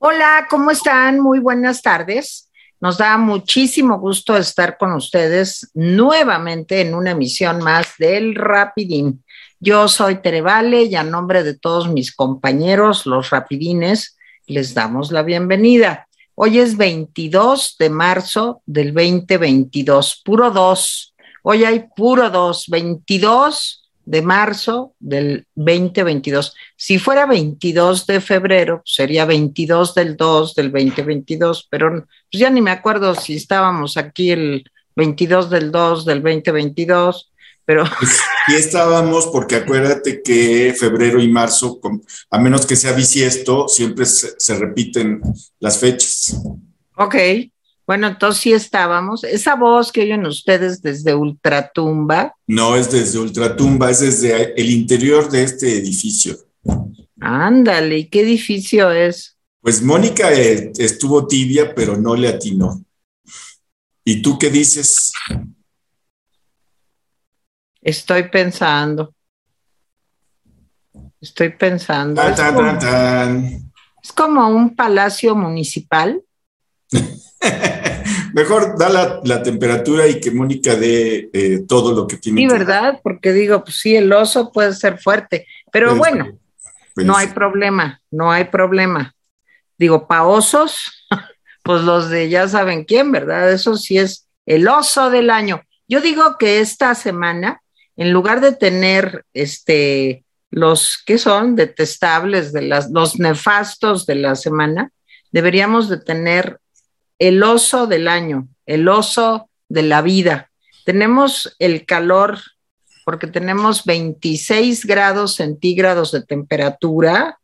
Hola, ¿cómo están? Muy buenas tardes. Nos da muchísimo gusto estar con ustedes nuevamente en una emisión más del Rapidín. Yo soy Terevale y a nombre de todos mis compañeros, los Rapidines, les damos la bienvenida. Hoy es 22 de marzo del 2022, puro 2. Hoy hay puro 2, 22 de marzo del 2022. Si fuera 22 de febrero, sería 22 del 2 del 2022, pero pues ya ni me acuerdo si estábamos aquí el 22 del 2 del 2022, pero... Pues estábamos porque acuérdate que febrero y marzo, a menos que sea bisiesto, siempre se, se repiten las fechas. Ok, bueno, entonces sí estábamos. Esa voz que oyen ustedes desde Ultratumba. No es desde Ultratumba, es desde el interior de este edificio. Ándale, ¿y qué edificio es? Pues Mónica eh, estuvo tibia, pero no le atinó. ¿Y tú qué dices? Estoy pensando. Estoy pensando. Tan, tan, como, es como un palacio municipal. Mejor da la, la, temperatura y que Mónica dé eh, todo lo que tiene. Sí, que ¿verdad? Porque digo, pues sí, el oso puede ser fuerte, pero bueno, no hay problema, no hay problema. Digo, pa' osos, pues los de ya saben quién, ¿verdad? Eso sí es el oso del año. Yo digo que esta semana, en lugar de tener este los que son detestables de las los nefastos de la semana, deberíamos de tener el oso del año, el oso de la vida. Tenemos el calor porque tenemos 26 grados centígrados de temperatura.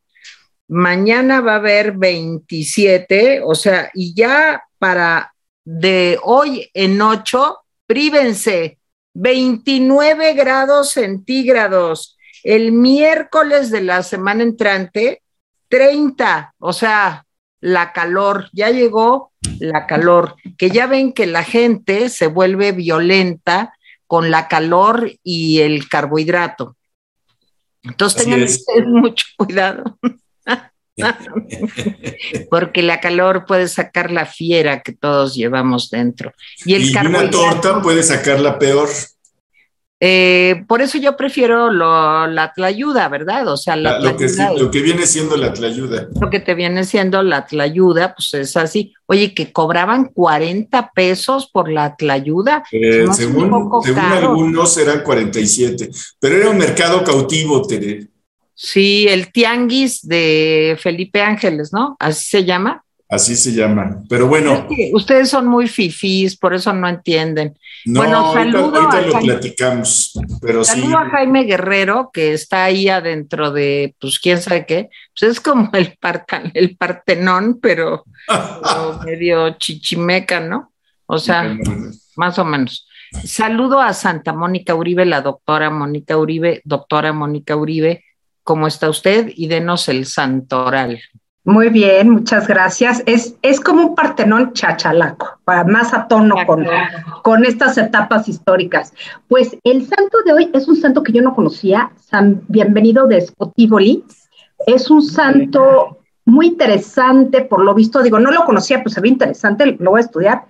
Mañana va a haber 27, o sea, y ya para de hoy en 8, prívense, 29 grados centígrados. El miércoles de la semana entrante, 30, o sea, la calor, ya llegó la calor, que ya ven que la gente se vuelve violenta con la calor y el carbohidrato. Entonces Así tengan es. ustedes mucho cuidado, porque la calor puede sacar la fiera que todos llevamos dentro. Y el y una torta puede sacarla peor. Eh, por eso yo prefiero lo- la tlayuda, ¿verdad? O sea, la La- lo, que, lo viene siendo la tlayuda. lo que te viene siendo la tlayuda, pues es así. Oye, que cobraban 40 pesos por la tlayuda. Eh, No según según algunos eran 47, pero era un mercado cautivo, Tere. Sí, el tianguis de Felipe Ángeles, ¿no? Así se llama. Así se llama. Pero bueno, Es que ustedes son muy fifís, por eso no entienden. no, bueno, ahorita, saludo ahorita a lo Jaime. platicamos. Pero sí, Saludo a Jaime Guerrero, que está ahí adentro de, pues quién sabe qué. Pues es como el, el Partenón, pero, pero medio chichimeca, ¿no? O sea, más o menos. Saludo a Santa Mónica Uribe, la doctora Mónica Uribe, doctora Mónica Uribe, ¿cómo está usted? Y denos el santoral. Muy bien, muchas gracias. Es, es como un partenón chachalaco, para más a tono con, con estas etapas históricas. Pues el santo de hoy es un santo que yo no conocía, San Bienvenido de Spotivoli. Es un santo muy interesante, por lo visto, digo, no lo conocía, pues se ve interesante, lo voy a estudiar,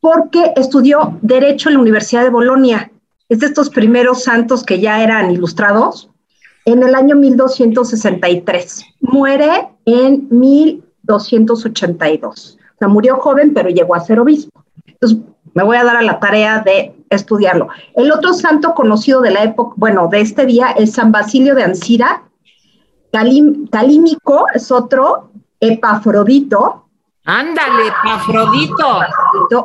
porque estudió Derecho en la Universidad de Bolonia. Es de estos primeros santos que ya eran ilustrados en el año 1263. Muere en 1282. O sea, murió joven, pero llegó a ser obispo. Entonces, me voy a dar a la tarea de estudiarlo. El otro santo conocido de la época, bueno, de este día es San Basilio de Ancira. Calim, Calímico es otro, Epafrodito, Ándale, Afrodito.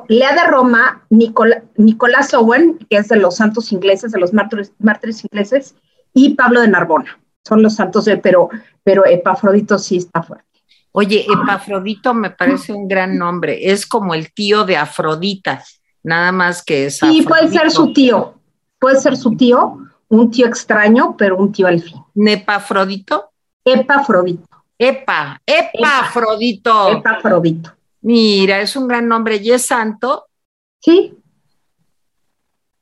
Lea de Roma, Nicola, Nicolás Owen, que es de los santos ingleses, de los mártires, mártires ingleses, y Pablo de Narbona. Son los santos de, pero, pero Epafrodito sí está fuerte. Oye, Epafrodito me parece un gran nombre. Es como el tío de Afrodita, nada más que es. Sí, puede ser su tío. Puede ser su tío, un tío extraño, pero un tío al fin. ¿Nepafrodito? Epafrodito. Epa, Epafrodito. Epafrodito. Mira, es un gran nombre y es santo. Sí.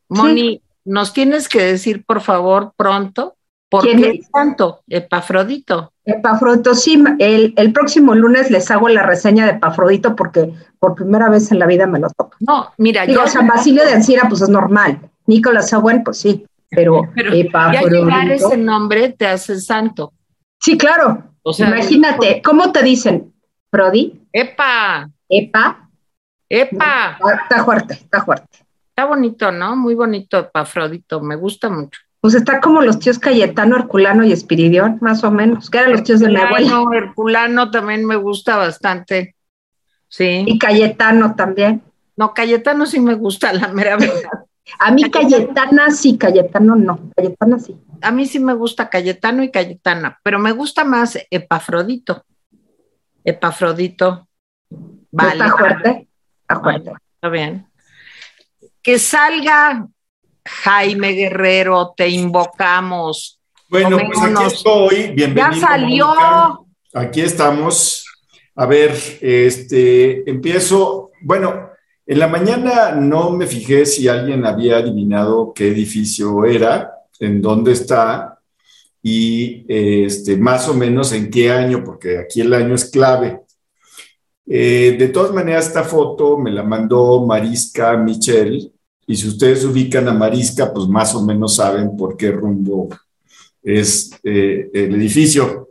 Moni, ¿nos tienes que decir, por favor, pronto, ¿Por qué tanto? Epafrodito. Epafrodito, sí, el, el, próximo lunes les hago la reseña de Epafrodito porque por primera vez en la vida me lo toco. No, mira, Digo, San Basilio de Ancira, pues es normal. Nicolás Owen, pues sí, pero, pero Epafrodito. Ya ese nombre te hace santo. Sí, claro. O sea, Imagínate, ¿cómo te dicen? ¿Prodi? Epa. Epa. Epa. Está fuerte, está fuerte. Está bonito, ¿no? Muy bonito Epafrodito, me gusta mucho. Pues está como los tíos Cayetano, Herculano y Espiridión, más o menos, que eran los tíos de mi abuela. Herculano también me gusta bastante. Sí. Y Cayetano también. No, Cayetano sí me gusta, la mera verdad. A mí Cayetana sí, Cayetano no, Cayetana sí. A mí sí me gusta Cayetano y Cayetana, pero me gusta más Epafrodito. Epafrodito. Vale. Está fuerte, está fuerte. Está bien. Que salga Jaime Guerrero, te invocamos. Bueno, pues aquí estoy, bienvenido. Ya salió. Aquí estamos. A ver, este, empiezo. Bueno, en la mañana no me fijé si alguien había adivinado qué edificio era, en dónde está y este, más o menos en qué año, porque aquí el año es clave. Eh, de todas maneras, esta foto me la mandó Mariska Michel, y si ustedes ubican a Marisca, pues más o menos saben por qué rumbo es eh, el edificio.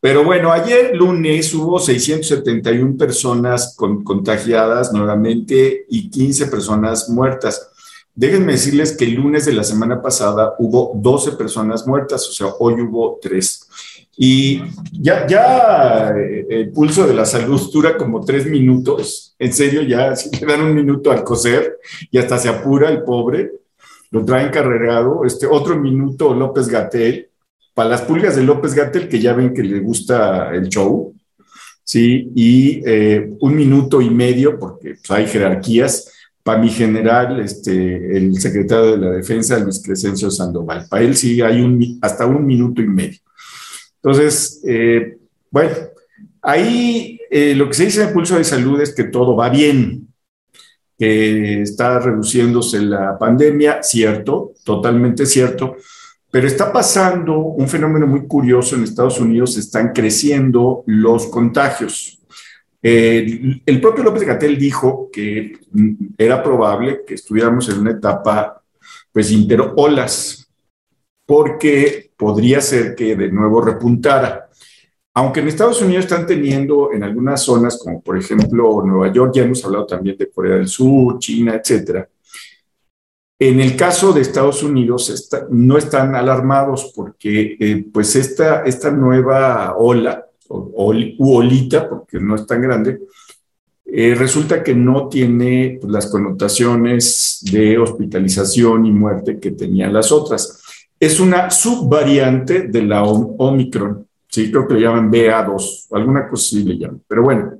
Pero bueno, ayer lunes hubo 671 personas contagiadas nuevamente y 15 personas muertas. Déjenme decirles que el lunes de la semana pasada hubo 12 personas muertas, o sea, hoy hubo 3. Y ya, ya eh, el pulso de la salud dura como tres minutos. En serio, ya si le dan un minuto al coser y hasta se apura el pobre, lo traen carregado. Este otro minuto López Gatel, para las pulgas de López Gatel, que ya ven que le gusta el show, ¿sí? Y eh, un minuto y medio, porque pues, hay jerarquías, para mi general, este, el secretario de la Defensa, Luis Crescencio Sandoval. Para él sí hay un, hasta un minuto y medio. Entonces, eh, bueno, ahí eh, lo que se dice en el pulso de salud es que todo va bien, que está reduciéndose la pandemia, cierto, totalmente cierto, pero está pasando un fenómeno muy curioso en Estados Unidos, están creciendo los contagios. Eh, el propio López Gatel dijo que era probable que estuviéramos en una etapa, pues, interolas, porque podría ser que de nuevo repuntara. Aunque en Estados Unidos están teniendo en algunas zonas, como por ejemplo Nueva York, ya hemos hablado también de Corea del Sur, China, etcétera. En el caso de Estados Unidos no están alarmados porque eh, pues esta, esta nueva ola, o, u olita, porque no es tan grande, eh, resulta que no tiene pues, las connotaciones de hospitalización y muerte que tenían las otras es una subvariante de la Omicron. Sí, creo que le llaman BA2, alguna cosa así le llaman. Pero bueno,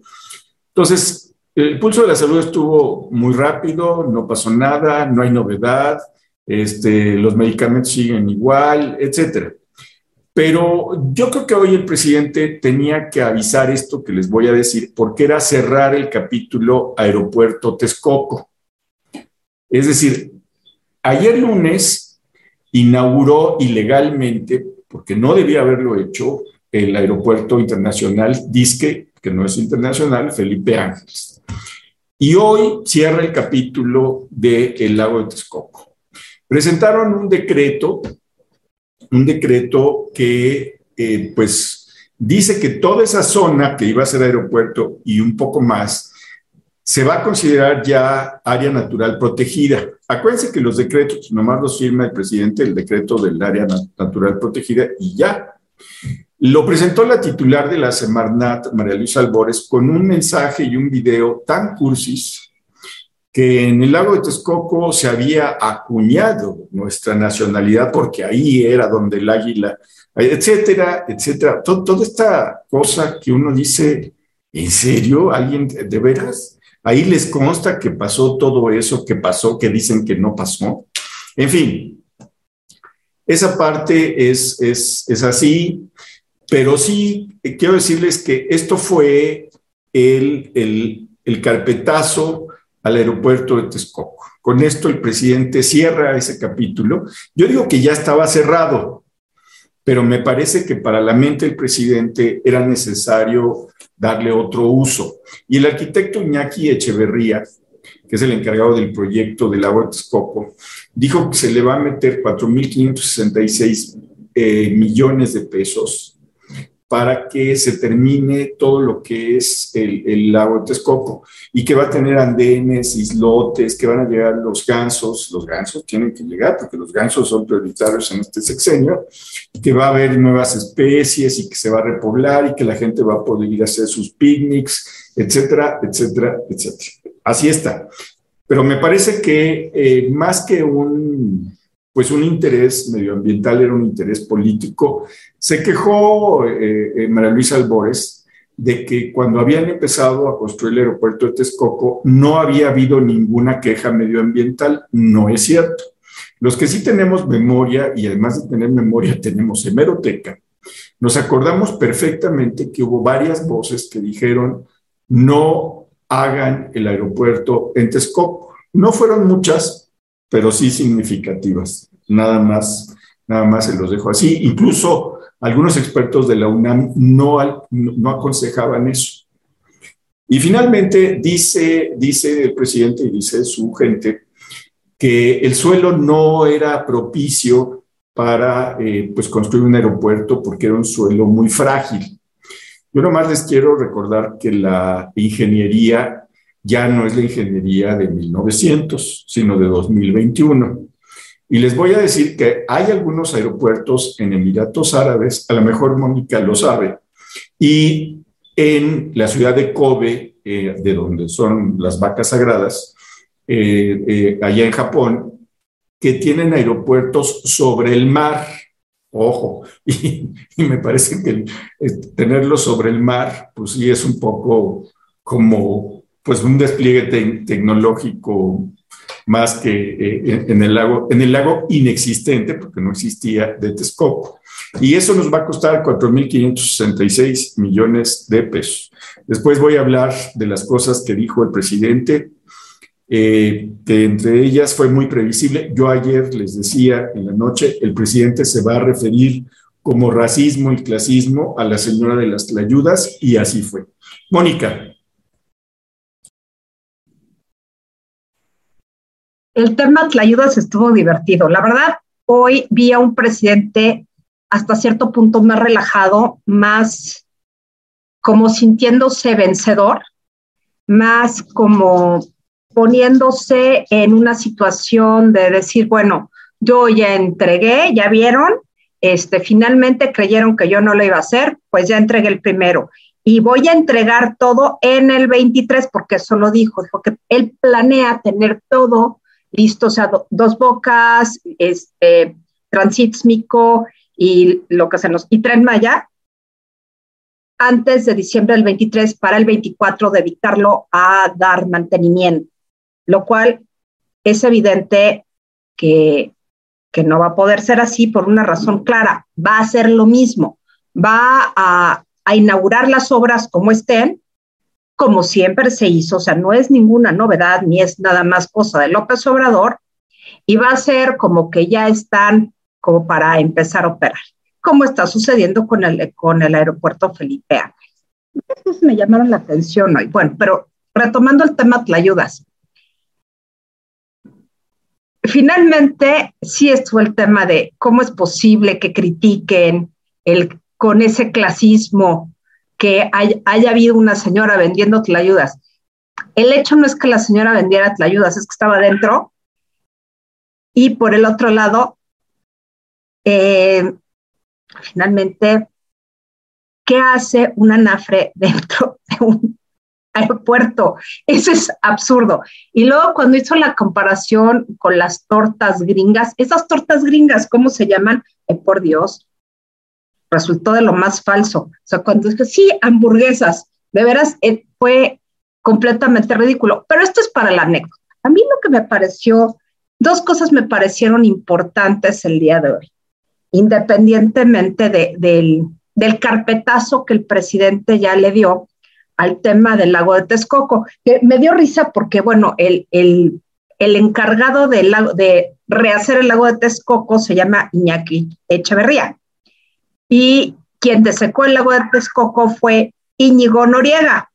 entonces, el pulso de la salud estuvo muy rápido, no pasó nada, no hay novedad, este, los medicamentos siguen igual, etcétera. Pero yo creo que hoy el presidente tenía que avisar esto que les voy a decir, porque era cerrar el capítulo Aeropuerto Texcoco. Es decir, ayer lunes inauguró ilegalmente, porque no debía haberlo hecho, el aeropuerto internacional Disque, que no es internacional, Felipe Ángeles. Y hoy cierra el capítulo del el lago de Texcoco. Presentaron un decreto, un decreto que eh, pues dice que toda esa zona que iba a ser aeropuerto y un poco más, se va a considerar ya área natural protegida. Acuérdense que los decretos nomás los firma el presidente, el decreto del área natural protegida y ya. Lo presentó la titular de la Semarnat, María Luisa Albores, con un mensaje y un video tan cursis que en el lago de Texcoco se había acuñado nuestra nacionalidad porque ahí era donde el águila, etcétera, etcétera. toda esta cosa que uno dice, ¿en serio? ¿Alguien de veras? Ahí les consta que pasó todo eso que pasó, que dicen que no pasó. En fin, esa parte es, es, así, pero sí eh, quiero decirles que esto fue el, el, el carpetazo al aeropuerto de Texcoco. Con esto el presidente cierra ese capítulo. Yo digo que ya estaba cerrado, pero me parece que para la mente del presidente era necesario darle otro uso. Y el arquitecto Iñaki Echeverría, que es el encargado del proyecto del de Texcoco, dijo que se le va a meter 4.566 eh, millones de pesos para que se termine todo lo que es el, el, lago de Texcoco y que va a tener andenes, islotes, que van a llegar los gansos, los gansos tienen que llegar porque los gansos son prioritarios en este sexenio, que va a haber nuevas especies y que se va a repoblar y que la gente va a poder ir a hacer sus picnics, etcétera, etcétera, etcétera. Así está. Pero me parece que eh, más que un pues un interés medioambiental era un interés político. Se quejó eh, eh, María Luisa Albores de que cuando habían empezado a construir el aeropuerto de Texcoco no había habido ninguna queja medioambiental. No es cierto. Los que sí tenemos memoria y además de tener memoria tenemos hemeroteca, nos acordamos perfectamente que hubo varias voces que dijeron no hagan el aeropuerto en Texcoco. No fueron muchas, pero sí significativas. Nada más, nada más se los dejo así. Incluso algunos expertos de la UNAM no, no aconsejaban eso. Y finalmente dice, dice el presidente y dice su gente que el suelo no era propicio para eh, pues construir un aeropuerto porque era un suelo muy frágil. Yo nomás les quiero recordar que la ingeniería ya no es la ingeniería de 1900, sino de 2021. Y les voy a decir que hay algunos aeropuertos en Emiratos Árabes, a lo mejor Mónica lo sabe, y en la ciudad de Kobe, eh, de donde son las vacas sagradas, eh, eh, allá en Japón, que tienen aeropuertos sobre el mar. Ojo, y, me parece que tenerlos sobre el mar, pues sí es un poco como pues un despliegue tecnológico más que eh, en, el lago, en el lago inexistente, porque no existía de Texcoco. Y eso nos va a costar 4.566 millones de pesos. Después voy a hablar de las cosas que dijo el presidente, eh, que entre ellas fue muy previsible. Yo ayer les decía en la noche, el presidente se va a referir como racismo y clasismo a la señora de las tlayudas y así fue. Mónica. El tema ayudas estuvo divertido. La verdad, hoy vi a un presidente hasta cierto punto más relajado, más como sintiéndose vencedor, más como poniéndose en una situación de decir, bueno, yo ya entregué, ya vieron, este, finalmente creyeron que yo no lo iba a hacer, pues ya entregué el primero. Y voy a entregar todo en el 23, porque eso lo dijo, dijo que él planea tener todo listo, o sea, dos bocas, este, transísmico y lo que se nos, y Tren Maya, antes de diciembre del 23 para el 24 dedicarlo a dar mantenimiento, lo cual es evidente que, que no va a poder ser así por una razón clara. Va a ser lo mismo, va a, a inaugurar las obras como estén, como siempre se hizo, o sea, no es ninguna novedad ni es nada más cosa de López Obrador, y va a ser como que ya están como para empezar a operar, como está sucediendo con el, con el aeropuerto Felipe Ángeles. me llamaron la atención hoy. Bueno, pero retomando el tema Tlayudas. Finalmente, sí estuvo el tema de cómo es posible que critiquen el, con ese clasismo que haya habido una señora vendiendo tlayudas. El hecho no es que la señora vendiera tlayudas, es que estaba dentro. Y por el otro lado, eh, finalmente, ¿qué hace una nafre dentro de un aeropuerto? Eso es absurdo. Y luego cuando hizo la comparación con las tortas gringas, esas tortas gringas, ¿cómo se llaman? por Dios, resultó de lo más falso. O sea, cuando dije, sí, hamburguesas, de veras eh, fue completamente ridículo. Pero esto es para la anécdota. A mí lo que me pareció, dos cosas me parecieron importantes el día de hoy, independientemente del, del carpetazo que el presidente ya le dio al tema del lago de Texcoco, que me dio risa porque, bueno, el, el, el encargado del lago, de rehacer el lago de Texcoco se llama Iñaki Echeverría y quien desecó el lago de Texcoco fue Íñigo Noriega,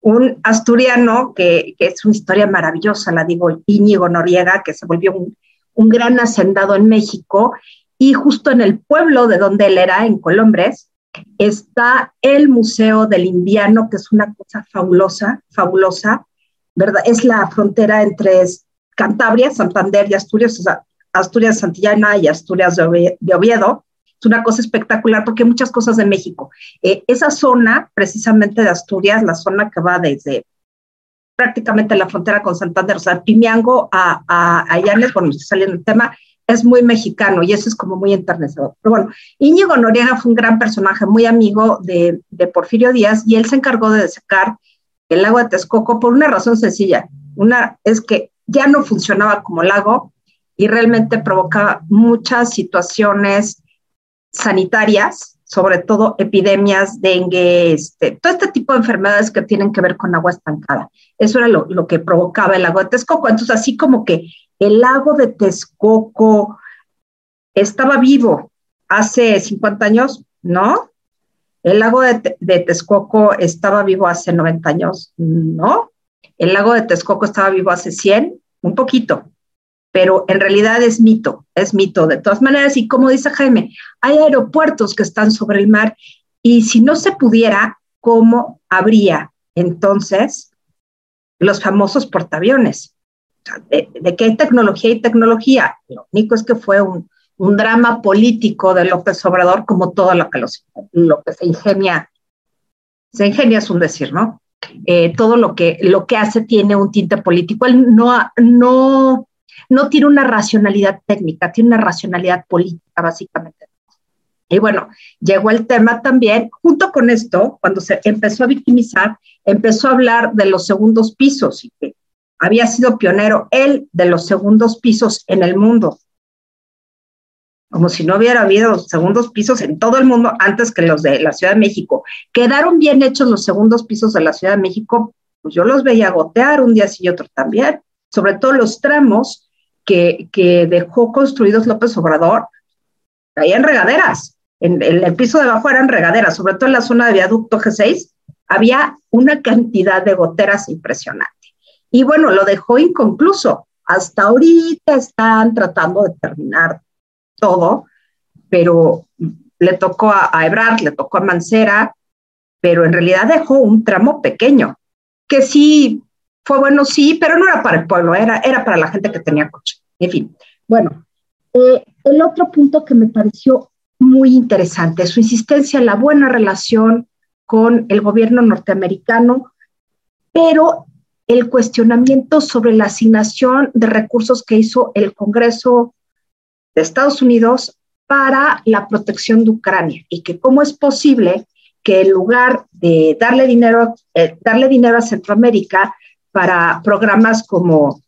un asturiano que, es una historia maravillosa, la digo, Íñigo Noriega, que se volvió un, un gran hacendado en México y justo en el pueblo de donde él era, en Colombres, está el Museo del Indiano, que es una cosa fabulosa, fabulosa, ¿verdad? Es la frontera entre Cantabria, Santander y Asturias, o sea, Asturias Santillana y Asturias de Oviedo. Es una cosa espectacular porque hay muchas cosas de México. Eh, esa zona, precisamente de Asturias, la zona que va desde prácticamente la frontera con Santander, o sea, Pimiango a, a, a Llanes, bueno, estoy saliendo el tema, es muy mexicano y eso es como muy enternecedor. Pero bueno, Íñigo Noriega fue un gran personaje, muy amigo de, de Porfirio Díaz y él se encargó de secar el lago de Texcoco por una razón sencilla. Una es que ya no funcionaba como lago y realmente provocaba muchas situaciones sanitarias, sobre todo epidemias, dengue, este, todo este tipo de enfermedades que tienen que ver con agua estancada. Eso era lo, que provocaba el lago de Texcoco. Entonces, así como que el lago de Texcoco estaba vivo hace 50 años, ¿no? El lago de, Texcoco estaba vivo hace 90 años, ¿no? El lago de Texcoco estaba vivo hace 100, un poquito, pero en realidad es mito, es mito de todas maneras. Y como dice Jaime, hay aeropuertos que están sobre el mar y si no se pudiera, ¿cómo habría entonces los famosos portaaviones? ¿De, qué tecnología y tecnología? Lo único es que fue un, un drama político de López Obrador, como todo lo que, lo que se ingenia, se ingenia es un decir, ¿no? Eh, todo lo que, lo que hace tiene un tinte político. Él no, no, no tiene una racionalidad técnica, tiene una racionalidad política, básicamente. Y bueno, llegó el tema también, junto con esto, cuando se empezó a victimizar, empezó a hablar de los segundos pisos y que había sido pionero él de los segundos pisos en el mundo como si no hubiera habido segundos pisos en todo el mundo antes que los de la Ciudad de México. Quedaron bien hechos los segundos pisos de la Ciudad de México, pues yo los veía gotear un día sí y otro también, sobre todo los tramos que, dejó construidos López Obrador, en regaderas, en, en, el piso de abajo eran regaderas, sobre todo en la zona de viaducto G6, había una cantidad de goteras impresionante. Y bueno, lo dejó inconcluso. Hasta ahorita están tratando de terminar todo, pero le tocó a, a Ebrard, le tocó a Mancera, pero en realidad dejó un tramo pequeño, que sí fue bueno, sí, pero no era para el pueblo, era, era para la gente que tenía coche. En fin, bueno, eh, el otro punto que me pareció muy interesante, su insistencia en la buena relación con el gobierno norteamericano, pero el cuestionamiento sobre la asignación de recursos que hizo el Congreso de Estados Unidos para la protección de Ucrania y que cómo es posible que en lugar de darle dinero, eh, darle dinero a Centroamérica para programas como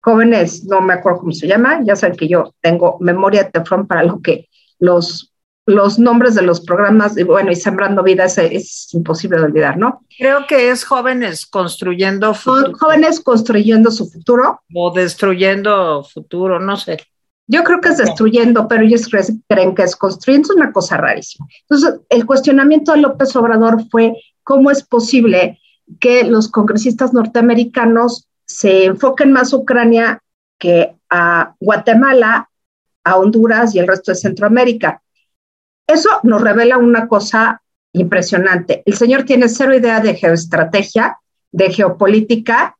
jóvenes, no me acuerdo cómo se llama, ya saben que yo tengo memoria de teflón para lo que los, los nombres de los programas, y bueno, y Sembrando Vida es, es imposible de olvidar, ¿no? Creo que es jóvenes construyendo futuro. Jóvenes construyendo su futuro. O destruyendo futuro, no sé. Yo creo que es destruyendo, pero ellos creen que es construyendo, es una cosa rarísima. Entonces, el cuestionamiento de López Obrador fue cómo es posible que los congresistas norteamericanos se enfoquen más a Ucrania que a Guatemala, a Honduras y el resto de Centroamérica. Eso nos revela una cosa impresionante. El señor tiene cero idea de geoestrategia, de geopolítica,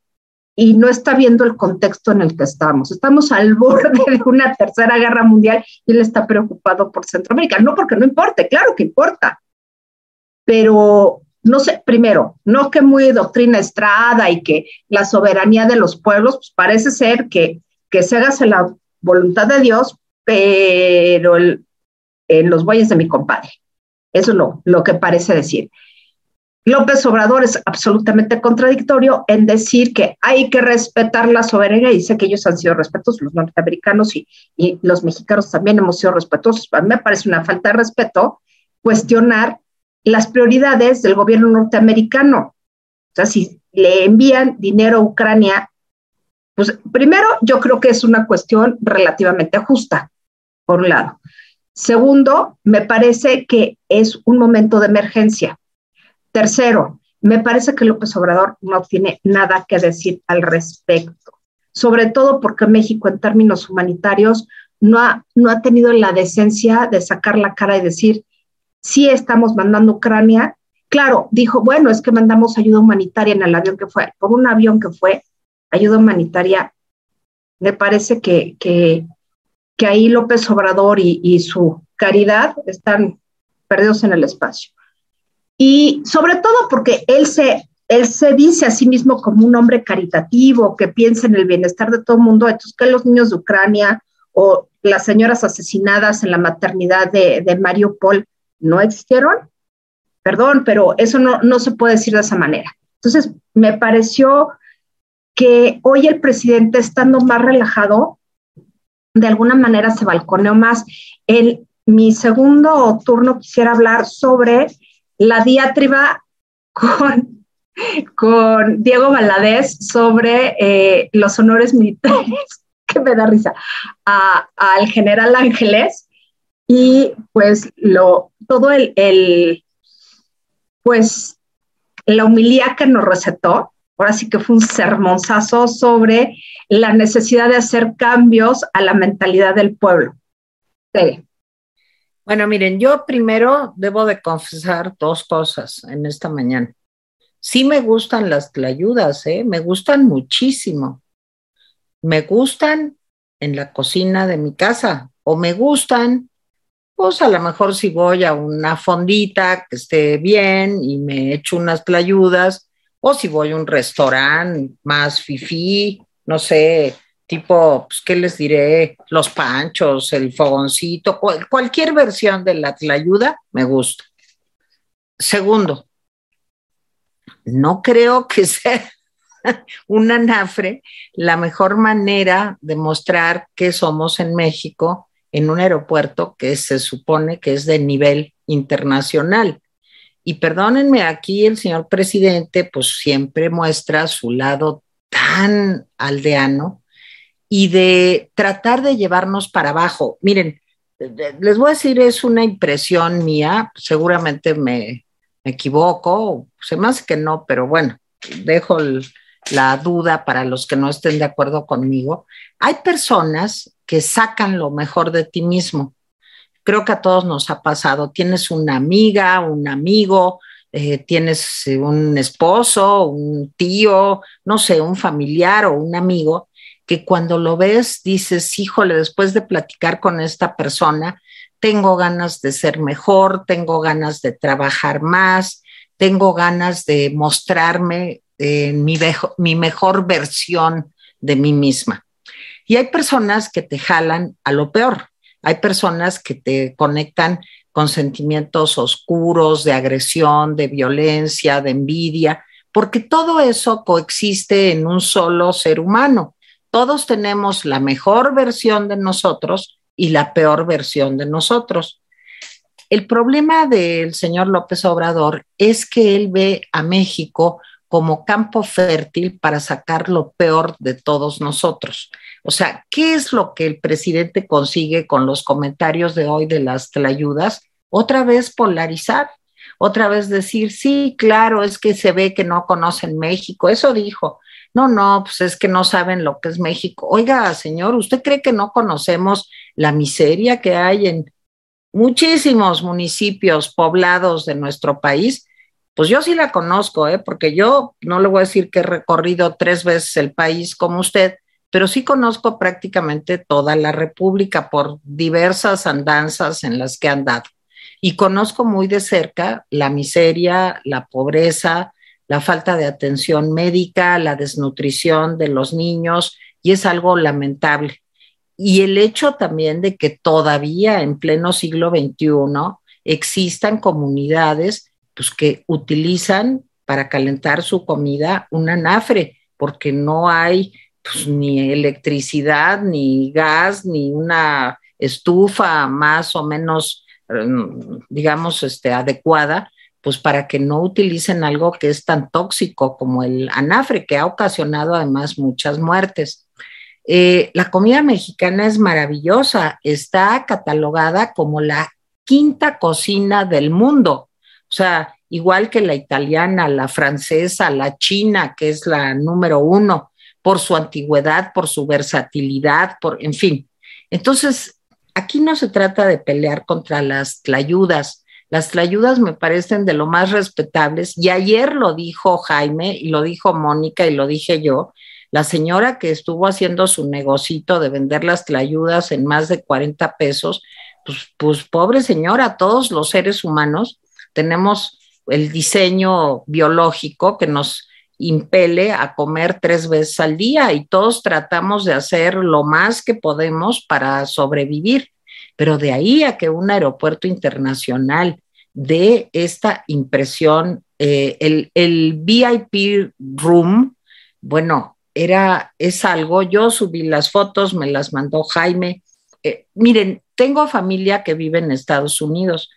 y no está viendo el contexto en el que estamos. Estamos al borde de una tercera guerra mundial y él está preocupado por Centroamérica. No porque no importe, claro que importa, pero no sé, primero, no que muy doctrina estrada y que la soberanía de los pueblos, pues parece ser que, que se haga la voluntad de Dios, pero en los bueyes de mi compadre. Eso es lo, lo que parece decir. López Obrador es absolutamente contradictorio en decir que hay que respetar la soberanía y dice que ellos han sido respetuosos, los norteamericanos y, y, los mexicanos también hemos sido respetuosos. A mí me parece una falta de respeto cuestionar las prioridades del gobierno norteamericano. O sea, si le envían dinero a Ucrania, pues primero yo creo que es una cuestión relativamente justa, por un lado. Segundo, me parece que es un momento de emergencia. Tercero, me parece que López Obrador no tiene nada que decir al respecto, sobre todo porque México en términos humanitarios no ha, no ha tenido la decencia de sacar la cara y decir, sí estamos mandando Ucrania. Claro, dijo, bueno, es que mandamos ayuda humanitaria en el avión que fue, por un avión que fue, ayuda humanitaria. Me parece que, que, ahí López Obrador y, y su caridad están perdidos en el espacio. Y sobre todo porque él se, él se dice a sí mismo como un hombre caritativo, que piensa en el bienestar de todo el mundo. Entonces, que los niños de Ucrania o las señoras asesinadas en la maternidad de, de Mariupol no existieron? Perdón, pero eso no, no se puede decir de esa manera. Entonces, me pareció que hoy el presidente, estando más relajado, de alguna manera se balconeó más. En mi segundo turno quisiera hablar sobre la diatriba con, con Diego Valadez sobre eh, los honores militares, que me da risa, al general Ángeles y pues lo, todo el, el, pues la humilía que nos recetó, ahora sí que fue un sermonzazo sobre la necesidad de hacer cambios a la mentalidad del pueblo. Sí. Bueno, miren, yo primero debo de confesar dos cosas en esta mañana. Sí me gustan las tlayudas, ¿eh? me gustan muchísimo. Me gustan en la cocina de mi casa o me gustan, pues a lo mejor si voy a una fondita que esté bien y me echo unas tlayudas o si voy a un restaurante más fifí, no sé, tipo, pues, ¿qué les diré? Los panchos, el fogoncito, cualquier versión de la tlayuda me gusta. Segundo, no creo que sea un anafre la mejor manera de mostrar que somos en México en un aeropuerto que se supone que es de nivel internacional. Y perdónenme, aquí el señor presidente pues siempre muestra su lado tan aldeano y de tratar de llevarnos para abajo. Miren, les voy a decir, es una impresión mía, seguramente me, equivoco, se me que no, pero bueno, dejo la duda para los que no estén de acuerdo conmigo. Hay personas que sacan lo mejor de ti mismo. Creo que a todos nos ha pasado. Tienes una amiga, un amigo, eh, tienes un esposo, un tío, no sé, un familiar o un amigo que cuando lo ves dices, híjole, después de platicar con esta persona, tengo ganas de ser mejor, tengo ganas de trabajar más, tengo ganas de mostrarme en mi, mi mejor versión de mí misma. Y hay personas que te jalan a lo peor, hay personas que te conectan con sentimientos oscuros de agresión, de violencia, de envidia, porque todo eso coexiste en un solo ser humano todos tenemos la mejor versión de nosotros y la peor versión de nosotros. El problema del señor López Obrador es que él ve a México como campo fértil para sacar lo peor de todos nosotros. O sea, ¿qué es lo que el presidente consigue con los comentarios de hoy de las tlayudas? Otra vez polarizar, otra vez decir, sí, claro, es que se ve que no conocen México, eso dijo, no, no, pues es que no saben lo que es México. Oiga, señor, ¿usted cree que no conocemos la miseria que hay en muchísimos municipios poblados de nuestro país? Pues yo sí la conozco, ¿eh? porque yo no le voy a decir que he recorrido tres veces el país como usted, pero sí conozco prácticamente toda la República por diversas andanzas en las que he andado. Y conozco muy de cerca la miseria, la pobreza, la falta de atención médica, la desnutrición de los niños, y es algo lamentable. Y el hecho también de que todavía en pleno siglo XXI existan comunidades pues, que utilizan para calentar su comida un anafre, porque no hay pues, ni electricidad, ni gas, ni una estufa más o menos, mm, digamos, este, adecuada pues para que no utilicen algo que es tan tóxico como el anafre, que ha ocasionado además muchas muertes. Eh, la comida mexicana es maravillosa, está catalogada como la quinta cocina del mundo. O sea, igual que la italiana, la francesa, la china, que es la número uno, por su antigüedad, por su versatilidad, por, en fin. Entonces, aquí no se trata de pelear contra las tlayudas. Las tlayudas me parecen de lo más respetables y ayer lo dijo Jaime y lo dijo Mónica y lo dije yo. La señora que estuvo haciendo su negocito de vender las tlayudas en más de 40 pesos, pues, pues pobre señora, todos los seres humanos tenemos el diseño biológico que nos impele a comer tres veces al día y todos tratamos de hacer lo más que podemos para sobrevivir. Pero de ahí a que un aeropuerto internacional dé esta impresión, eh, el, el VIP room, bueno, era, es algo, yo subí las fotos, me las mandó Jaime. Eh, miren, tengo familia que vive en Estados Unidos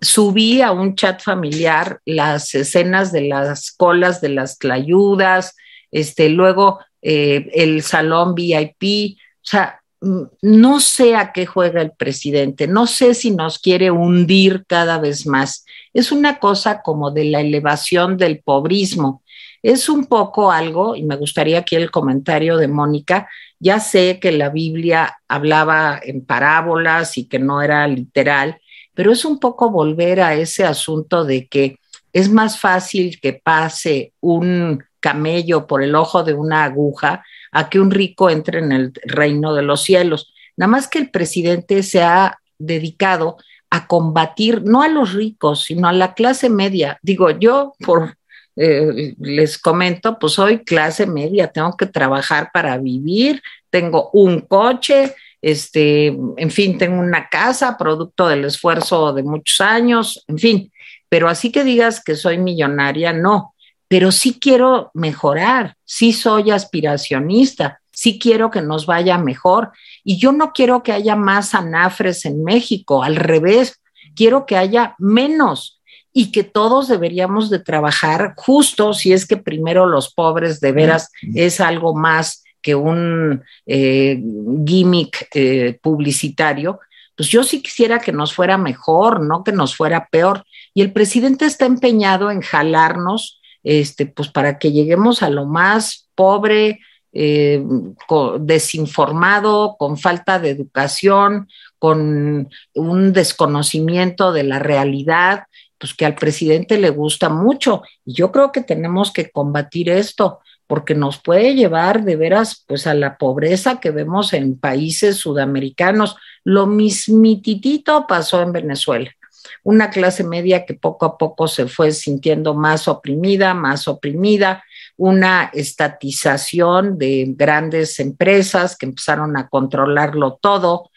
subí a un chat familiar las escenas de las colas de las clayudas, este, luego eh, el salón VIP, o sea, mm, no sé a qué juega el presidente, no sé si nos quiere hundir cada vez más. Es una cosa como de la elevación del pobrismo. Es un poco algo, y me gustaría aquí el comentario de Mónica, ya sé que la Biblia hablaba en parábolas y que no era literal, pero es un poco volver a ese asunto de que es más fácil que pase un camello por el ojo de una aguja a que un rico entre en el reino de los cielos. Nada más que el presidente se ha dedicado a combatir no a los ricos, sino a la clase media. Digo, yo por eh, les comento, pues soy clase media, tengo que trabajar para vivir, tengo un coche, este, en fin, tengo una casa, producto del esfuerzo de muchos años, en fin, pero así que digas que soy millonaria, no, pero sí quiero mejorar, sí soy aspiracionista, sí quiero que nos vaya mejor y yo no quiero que haya más anafres en México, al revés, quiero que haya menos y que todos deberíamos de trabajar justo si es que primero los pobres de veras es algo más que un eh, gimmick eh, publicitario, pues yo sí quisiera que nos fuera mejor, no que nos fuera peor. Y el presidente está empeñado en jalarnos, este, pues para que lleguemos a lo más pobre, eh, desinformado, con falta de educación, con un desconocimiento de la realidad, pues que al presidente le gusta mucho. Y yo creo que tenemos que combatir esto porque nos puede llevar de veras pues a la pobreza que vemos en países sudamericanos. Lo mismititito pasó en Venezuela. Una clase media que poco a poco se fue sintiendo más oprimida, más oprimida, una estatización de grandes empresas que empezaron a controlarlo todo,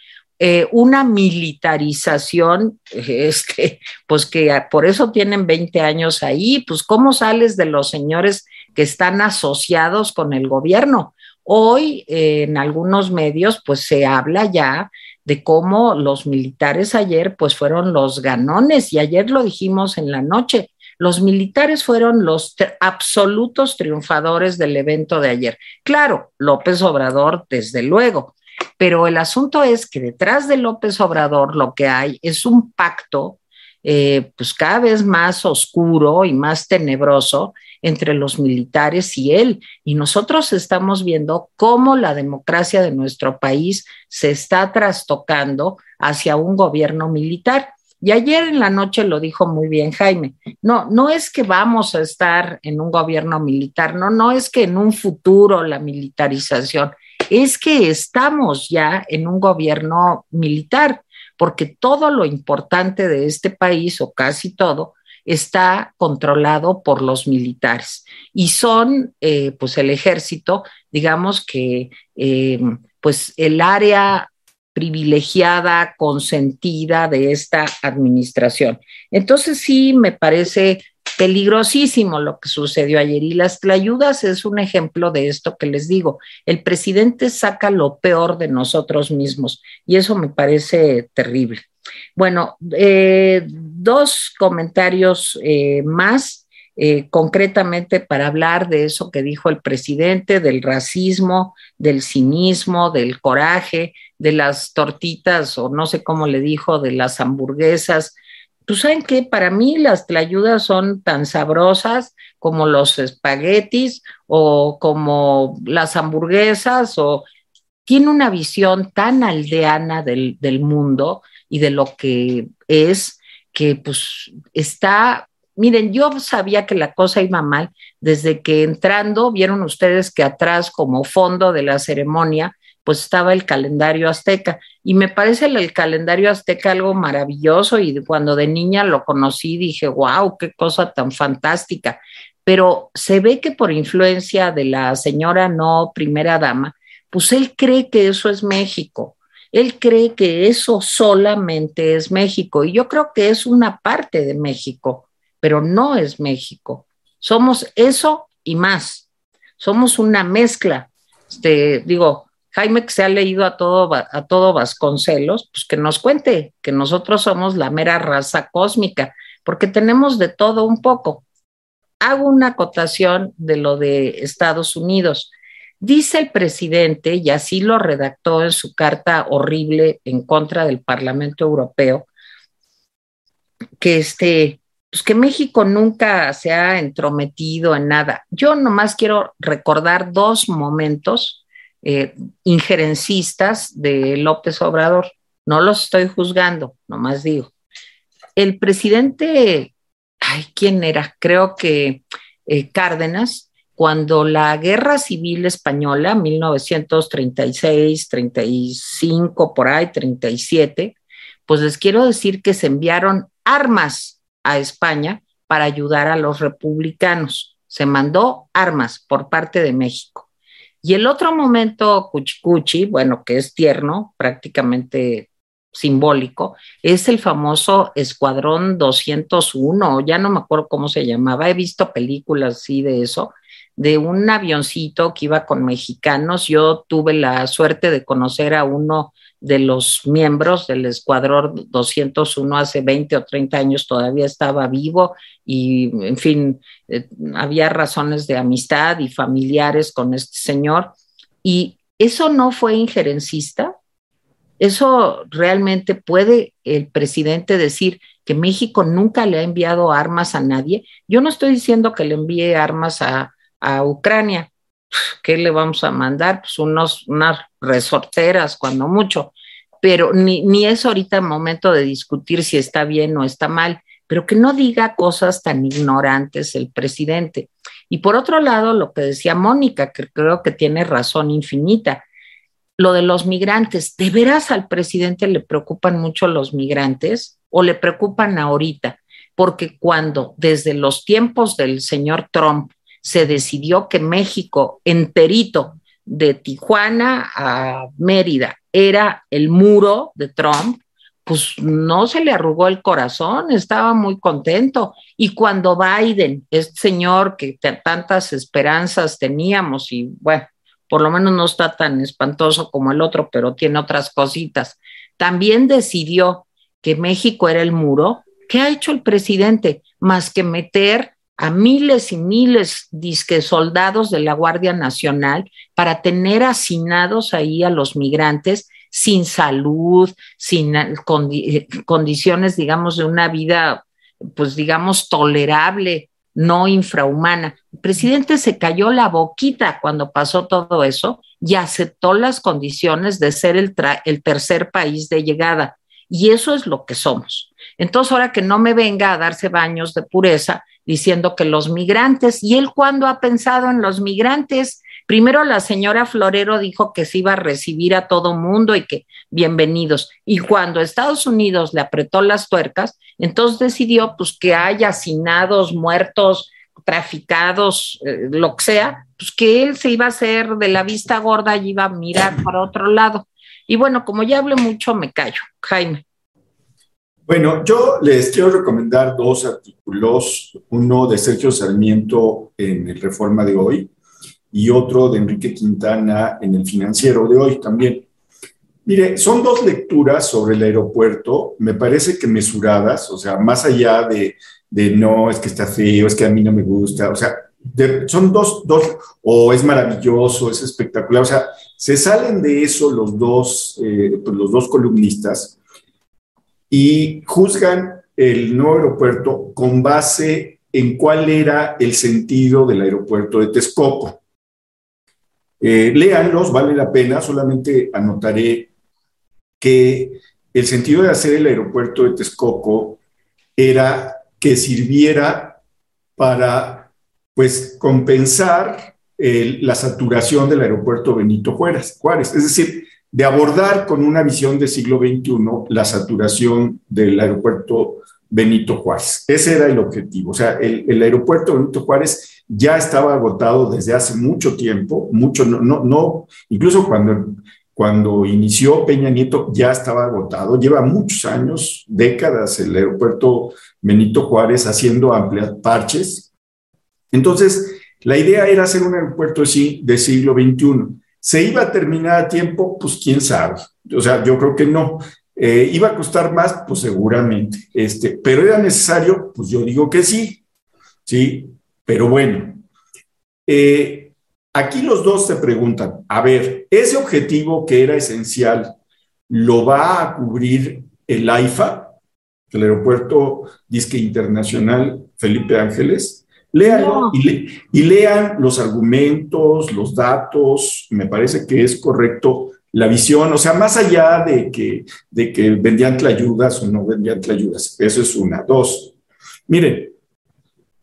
eh, una militarización, este, pues que por eso tienen 20 años ahí, pues cómo sales de los señores que están asociados con el gobierno. Hoy eh, en algunos medios pues se habla ya de cómo los militares ayer pues fueron los ganones y ayer lo dijimos en la noche. Los militares fueron los absolutos triunfadores del evento de ayer. Claro, López Obrador, desde luego, pero el asunto es que detrás de López Obrador lo que hay es un pacto eh, pues cada vez más oscuro y más tenebroso entre los militares y él. Y nosotros estamos viendo cómo la democracia de nuestro país se está trastocando hacia un gobierno militar. Y ayer en la noche lo dijo muy bien Jaime. No, no es que vamos a estar en un gobierno militar, no, no es que en un futuro la militarización, es que estamos ya en un gobierno militar, porque todo lo importante de este país, o casi todo, está controlado por los militares y son eh, pues el ejército, digamos que eh, pues el área privilegiada, consentida de esta administración. Entonces sí me parece peligrosísimo lo que sucedió ayer y las ayudas es un ejemplo de esto que les digo. El presidente saca lo peor de nosotros mismos y eso me parece terrible. Bueno, eh, dos comentarios eh, más. eh, concretamente para hablar de eso que dijo el presidente, del racismo, del cinismo, del coraje, de las tortitas o no sé cómo le dijo, de las hamburguesas. Tú pues, saben que para mí las tlayudas son tan sabrosas como los espaguetis o como las hamburguesas o tiene una visión tan aldeana del, del mundo y de lo que es que pues está Miren, yo sabía que la cosa iba mal desde que entrando, vieron ustedes que atrás como fondo de la ceremonia, pues estaba el calendario azteca. Y me parece el, calendario azteca algo maravilloso y cuando de niña lo conocí dije, wow, qué cosa tan fantástica. Pero se ve que por influencia de la señora no primera dama, pues él cree que eso es México. Él cree que eso solamente es México y yo creo que es una parte de México pero no es México. Somos eso y más. Somos una mezcla. Este, digo, Jaime que se ha leído a todo, a todo Vasconcelos, pues que nos cuente que nosotros somos la mera raza cósmica, porque tenemos de todo un poco. Hago una acotación de lo de Estados Unidos. Dice el presidente, y así lo redactó en su carta horrible en contra del Parlamento Europeo, que este, pues que México nunca se ha entrometido en nada. Yo nomás quiero recordar dos momentos eh, injerencistas de López Obrador. No los estoy juzgando, nomás digo. El presidente, ay, ¿quién era? Creo que eh, Cárdenas, cuando la guerra civil española, 1936, 35, por ahí, 37, pues les quiero decir que se enviaron armas a España para ayudar a los republicanos. Se mandó armas por parte de México. Y el otro momento cuchicuchi, bueno, que es tierno, prácticamente simbólico, es el famoso Escuadrón 201, ya no me acuerdo cómo se llamaba, he visto películas así de eso, de un avioncito que iba con mexicanos. Yo tuve la suerte de conocer a uno de los miembros del Escuadrón 201 hace 20 o 30 años todavía estaba vivo y, en fin, eh, había razones de amistad y familiares con este señor. Y eso no fue injerencista. Eso realmente puede el presidente decir que México nunca le ha enviado armas a nadie. Yo no estoy diciendo que le envíe armas a, a Ucrania. ¿Qué le vamos a mandar? Pues unos, unas resorteras, cuando mucho, pero ni, ni es ahorita el momento de discutir si está bien o está mal, pero que no diga cosas tan ignorantes el presidente. Y por otro lado, lo que decía Mónica, que creo que tiene razón infinita, lo de los migrantes, ¿de veras al presidente le preocupan mucho los migrantes o le preocupan ahorita? Porque cuando desde los tiempos del señor Trump se decidió que México enterito de Tijuana a Mérida era el muro de Trump, pues no se le arrugó el corazón, estaba muy contento. Y cuando Biden, este señor que tantas esperanzas teníamos, y bueno, por lo menos no está tan espantoso como el otro, pero tiene otras cositas, también decidió que México era el muro, ¿qué ha hecho el presidente? Más que meter a miles y miles disque soldados de la Guardia Nacional para tener hacinados ahí a los migrantes sin salud, sin condiciones, digamos, de una vida, pues digamos, tolerable, no infrahumana. El presidente se cayó la boquita cuando pasó todo eso y aceptó las condiciones de ser el, el tercer país de llegada. Y eso es lo que somos. Entonces, ahora que no me venga a darse baños de pureza, diciendo que los migrantes, y él cuando ha pensado en los migrantes, primero la señora Florero dijo que se iba a recibir a todo mundo y que bienvenidos, y cuando Estados Unidos le apretó las tuercas, entonces decidió pues que haya asesinados, muertos, traficados, eh, lo que sea, pues que él se iba a hacer de la vista gorda y iba a mirar para otro lado. Y bueno, como ya hablé mucho, me callo. Jaime. Bueno, yo les quiero recomendar dos artículos, uno de Sergio Sarmiento en el Reforma de hoy y otro de Enrique Quintana en el Financiero de hoy también. Mire, son dos lecturas sobre el aeropuerto, me parece que mesuradas, o sea, más allá de de no, es que está feo, es que a mí no me gusta, o sea, son dos, dos, o es maravilloso, es espectacular, o sea, se salen de eso los dos, eh, pues los dos columnistas y juzgan el nuevo aeropuerto con base en cuál era el sentido del aeropuerto de Texcoco. Eh, léanlos, vale la pena, solamente anotaré que el sentido de hacer el aeropuerto de Texcoco era que sirviera para pues compensar la saturación del aeropuerto Benito Juárez, es decir, de abordar con una visión del siglo XXI la saturación del aeropuerto Benito Juárez. Ese era el objetivo. O sea, el, aeropuerto Benito Juárez ya estaba agotado desde hace mucho tiempo, mucho, no, no, no incluso cuando, cuando inició Peña Nieto ya estaba agotado. Lleva muchos años, décadas, el aeropuerto Benito Juárez haciendo amplias parches. Entonces, la idea era hacer un aeropuerto así de siglo XXI. ¿Se iba a terminar a tiempo? Pues quién sabe. O sea, yo creo que no. Eh, ¿Iba a costar más? Pues seguramente. Este, ¿Pero era necesario? Pues yo digo que sí. Sí, pero bueno. Eh, aquí los dos se preguntan, a ver, ¿ese objetivo que era esencial lo va a cubrir el AIFA, el Aeropuerto Disque Internacional Felipe Ángeles? Léanlo y lean los argumentos, los datos, me parece que es correcto la visión, o sea, más allá de que, de que vendían tlayudas o no vendían tlayudas, eso es una. Dos, miren,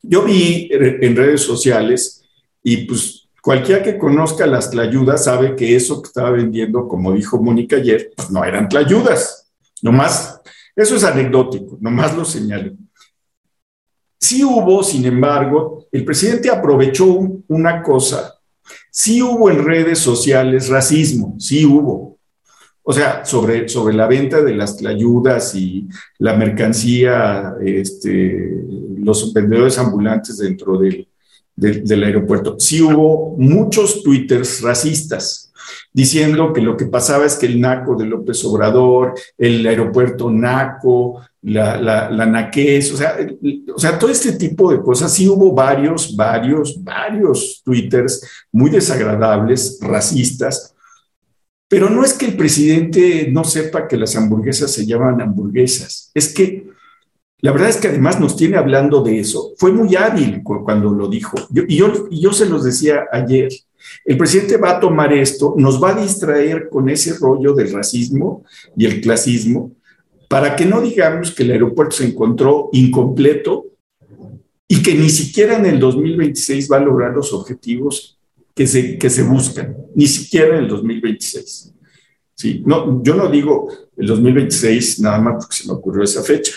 yo vi en redes sociales y pues cualquiera que conozca las tlayudas sabe que eso que estaba vendiendo, como dijo Mónica ayer, pues no eran tlayudas, nomás, eso es anecdótico, nomás lo señalo. Sí hubo, sin embargo, el presidente aprovechó una cosa Sí hubo en redes sociales racismo, sí hubo. O sea, sobre, sobre la venta de las ayudas y la mercancía, este, los vendedores ambulantes dentro del, del aeropuerto. Sí hubo muchos twitters racistas diciendo que lo que pasaba es que el NACO de López Obrador, el aeropuerto NACO, la, la, la naquez, o sea, o sea, todo este tipo de cosas. Sí hubo varios, varios, varios twitters muy desagradables, racistas, pero no es que el presidente no sepa que las hamburguesas se llaman hamburguesas, es que la verdad es que además nos tiene hablando de eso. Fue muy hábil cuando lo dijo. y, yo, y yo se los decía ayer. El presidente va a tomar esto, nos va a distraer con ese rollo del racismo y el clasismo, para que no digamos que el aeropuerto se encontró incompleto y que ni siquiera en el 2026 va a lograr los objetivos que se, que se buscan, ni siquiera en el 2026. Sí, no, yo no digo el 2026 nada más porque se me ocurrió esa fecha,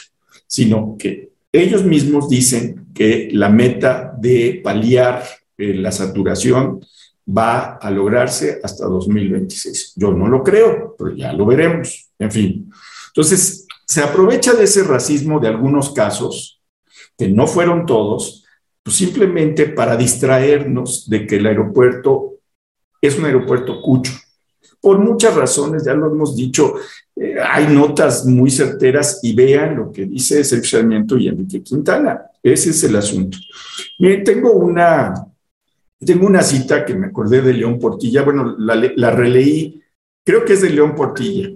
sino que ellos mismos dicen que la meta de paliar eh, la saturación va a lograrse hasta 2026. Yo no lo creo, pero ya lo veremos. En fin. Entonces, se aprovecha de ese racismo de algunos casos, que no fueron todos, pues simplemente para distraernos de que el aeropuerto es un aeropuerto cucho. Por muchas razones, ya lo hemos dicho, eh, hay notas muy certeras y vean lo que dice Sergio Sarmiento y Enrique Quintana. Ese es el asunto. Tengo una, tengo una cita que me acordé de León Portilla, bueno, la, releí, creo que es de León Portilla.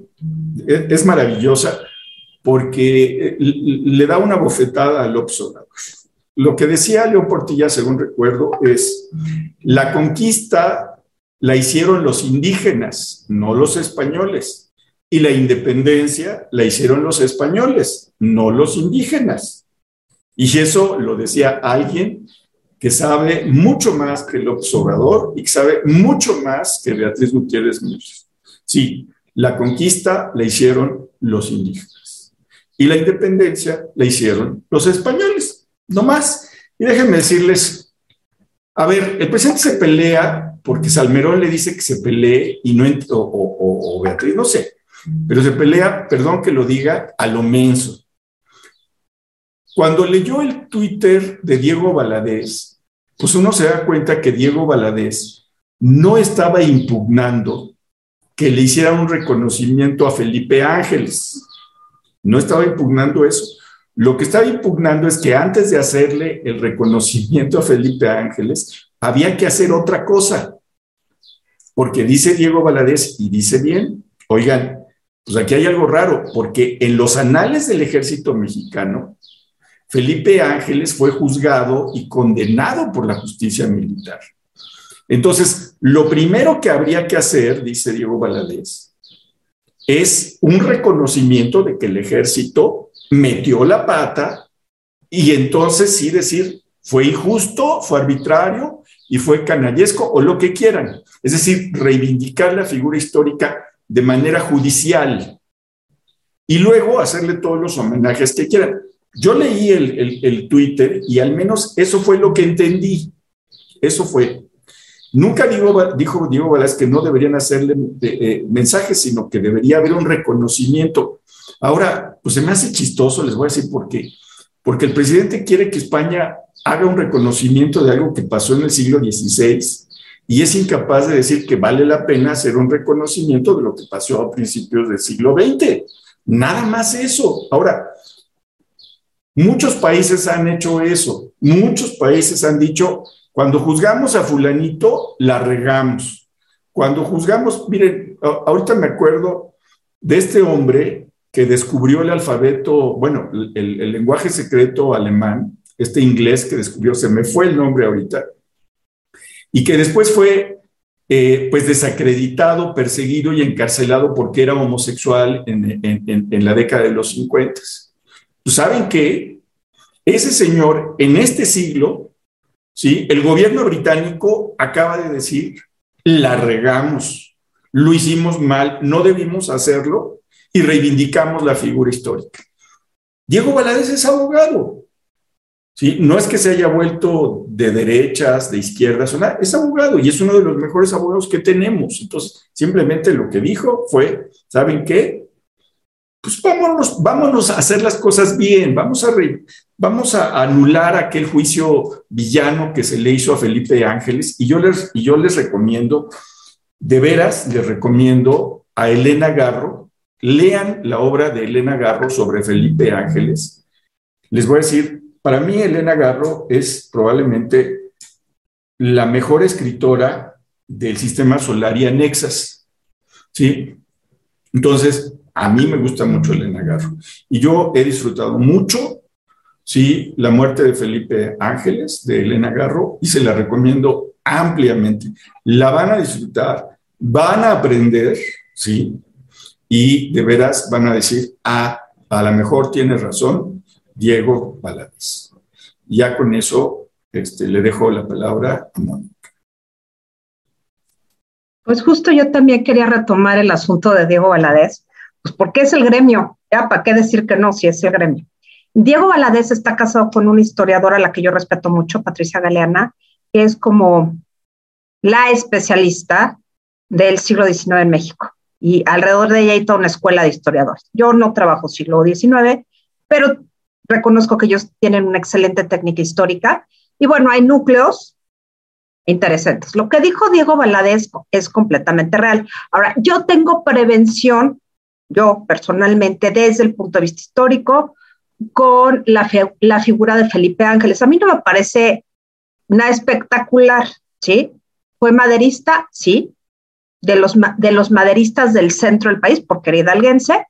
Es, maravillosa porque eh, le da una bofetada al Obrador. Lo que decía León Portilla, según recuerdo, es la conquista la hicieron los indígenas, no los españoles. Y la independencia la hicieron los españoles, no los indígenas. Y eso lo decía alguien que sabe mucho más que el Obrador y que sabe mucho más que Beatriz Gutiérrez Müller. Sí, la conquista la hicieron los indígenas y la independencia la hicieron los españoles, no más. Y déjenme decirles, a ver, el presidente se pelea porque Salmerón le dice que se pelee y no, o, o Beatriz, no sé, pero se pelea, perdón que lo diga, a lo menso. Cuando leyó el Twitter de Diego Valadez, pues uno se da cuenta que Diego Valadez no estaba impugnando que le hiciera un reconocimiento a Felipe Ángeles. No estaba impugnando eso. Lo que estaba impugnando es que antes de hacerle el reconocimiento a Felipe Ángeles, había que hacer otra cosa. Porque dice Diego Valadez y dice bien, oigan, pues aquí hay algo raro, porque en los anales del ejército mexicano, Felipe Ángeles fue juzgado y condenado por la justicia militar. Entonces, lo primero que habría que hacer, dice Diego Valadez, es un reconocimiento de que el ejército metió la pata y entonces sí decir, fue injusto, fue arbitrario y fue canallesco o lo que quieran. Es decir, reivindicar la figura histórica de manera judicial y luego hacerle todos los homenajes que quieran. Yo leí el, Twitter y al menos eso fue lo que entendí. Eso fue. Nunca dijo Diego Balás que no deberían hacerle eh, eh, mensajes, sino que debería haber un reconocimiento. Ahora, pues se me hace chistoso, les voy a decir por qué. Porque el presidente quiere que España haga un reconocimiento de algo que pasó en el siglo XVI y es incapaz de decir que vale la pena hacer un reconocimiento de lo que pasó a principios del siglo XX. Nada más eso. Ahora, muchos países han hecho eso. Muchos países han dicho, cuando juzgamos a fulanito, la regamos. Cuando juzgamos, miren, ahorita me acuerdo de este hombre que descubrió el alfabeto, bueno, el, lenguaje secreto alemán, este inglés que descubrió, se me fue el nombre ahorita, y que después fue eh, pues desacreditado, perseguido y encarcelado porque era homosexual en, en la década de los 50. ¿Saben qué? Ese señor en este siglo ¿sí? El gobierno británico acaba de decir, la regamos, lo hicimos mal, no debimos hacerlo y reivindicamos la figura histórica. Diego Valadez es abogado. ¿sí? No es que se haya vuelto de derechas, de izquierdas, es abogado y es uno de los mejores abogados que tenemos. Entonces, simplemente lo que dijo fue, ¿saben qué? Pues vámonos, vámonos a hacer las cosas bien, vamos a, vamos a anular aquel juicio villano que se le hizo a Felipe Ángeles y yo les, y yo les recomiendo, de veras les recomiendo a Elena Garro, lean la obra de Elena Garro sobre Felipe Ángeles. Les voy a decir, para mí Elena Garro es probablemente la mejor escritora del sistema solar y anexas. ¿Sí? Entonces, a mí me gusta mucho Elena Garro. Y yo he disfrutado mucho, sí, la muerte de Felipe Ángeles, de Elena Garro, y se la recomiendo ampliamente. La van a disfrutar, van a aprender, sí, y de veras van a decir, ah, a lo mejor tiene razón Diego Valadez. Ya con eso este, le dejo la palabra a Mónica. Pues justo yo también quería retomar el asunto de Diego Valadez, pues porque es el gremio, ya, ¿para qué decir que no si es el gremio? Diego Valadez está casado con una historiadora a la que yo respeto mucho, Patricia Galeana, que es como la especialista del siglo XIX en México. Y alrededor de ella hay toda una escuela de historiadores. Yo no trabajo siglo XIX, pero reconozco que ellos tienen una excelente técnica histórica. Y bueno, hay núcleos interesantes. Lo que dijo Diego Valadez es completamente real. Ahora, yo tengo prevención yo personalmente, desde el punto de vista histórico, con la, la figura de Felipe Ángeles. A mí no me parece nada espectacular, ¿sí? Fue maderista, sí, de los, de los maderistas del centro del país, porque era hidalguense.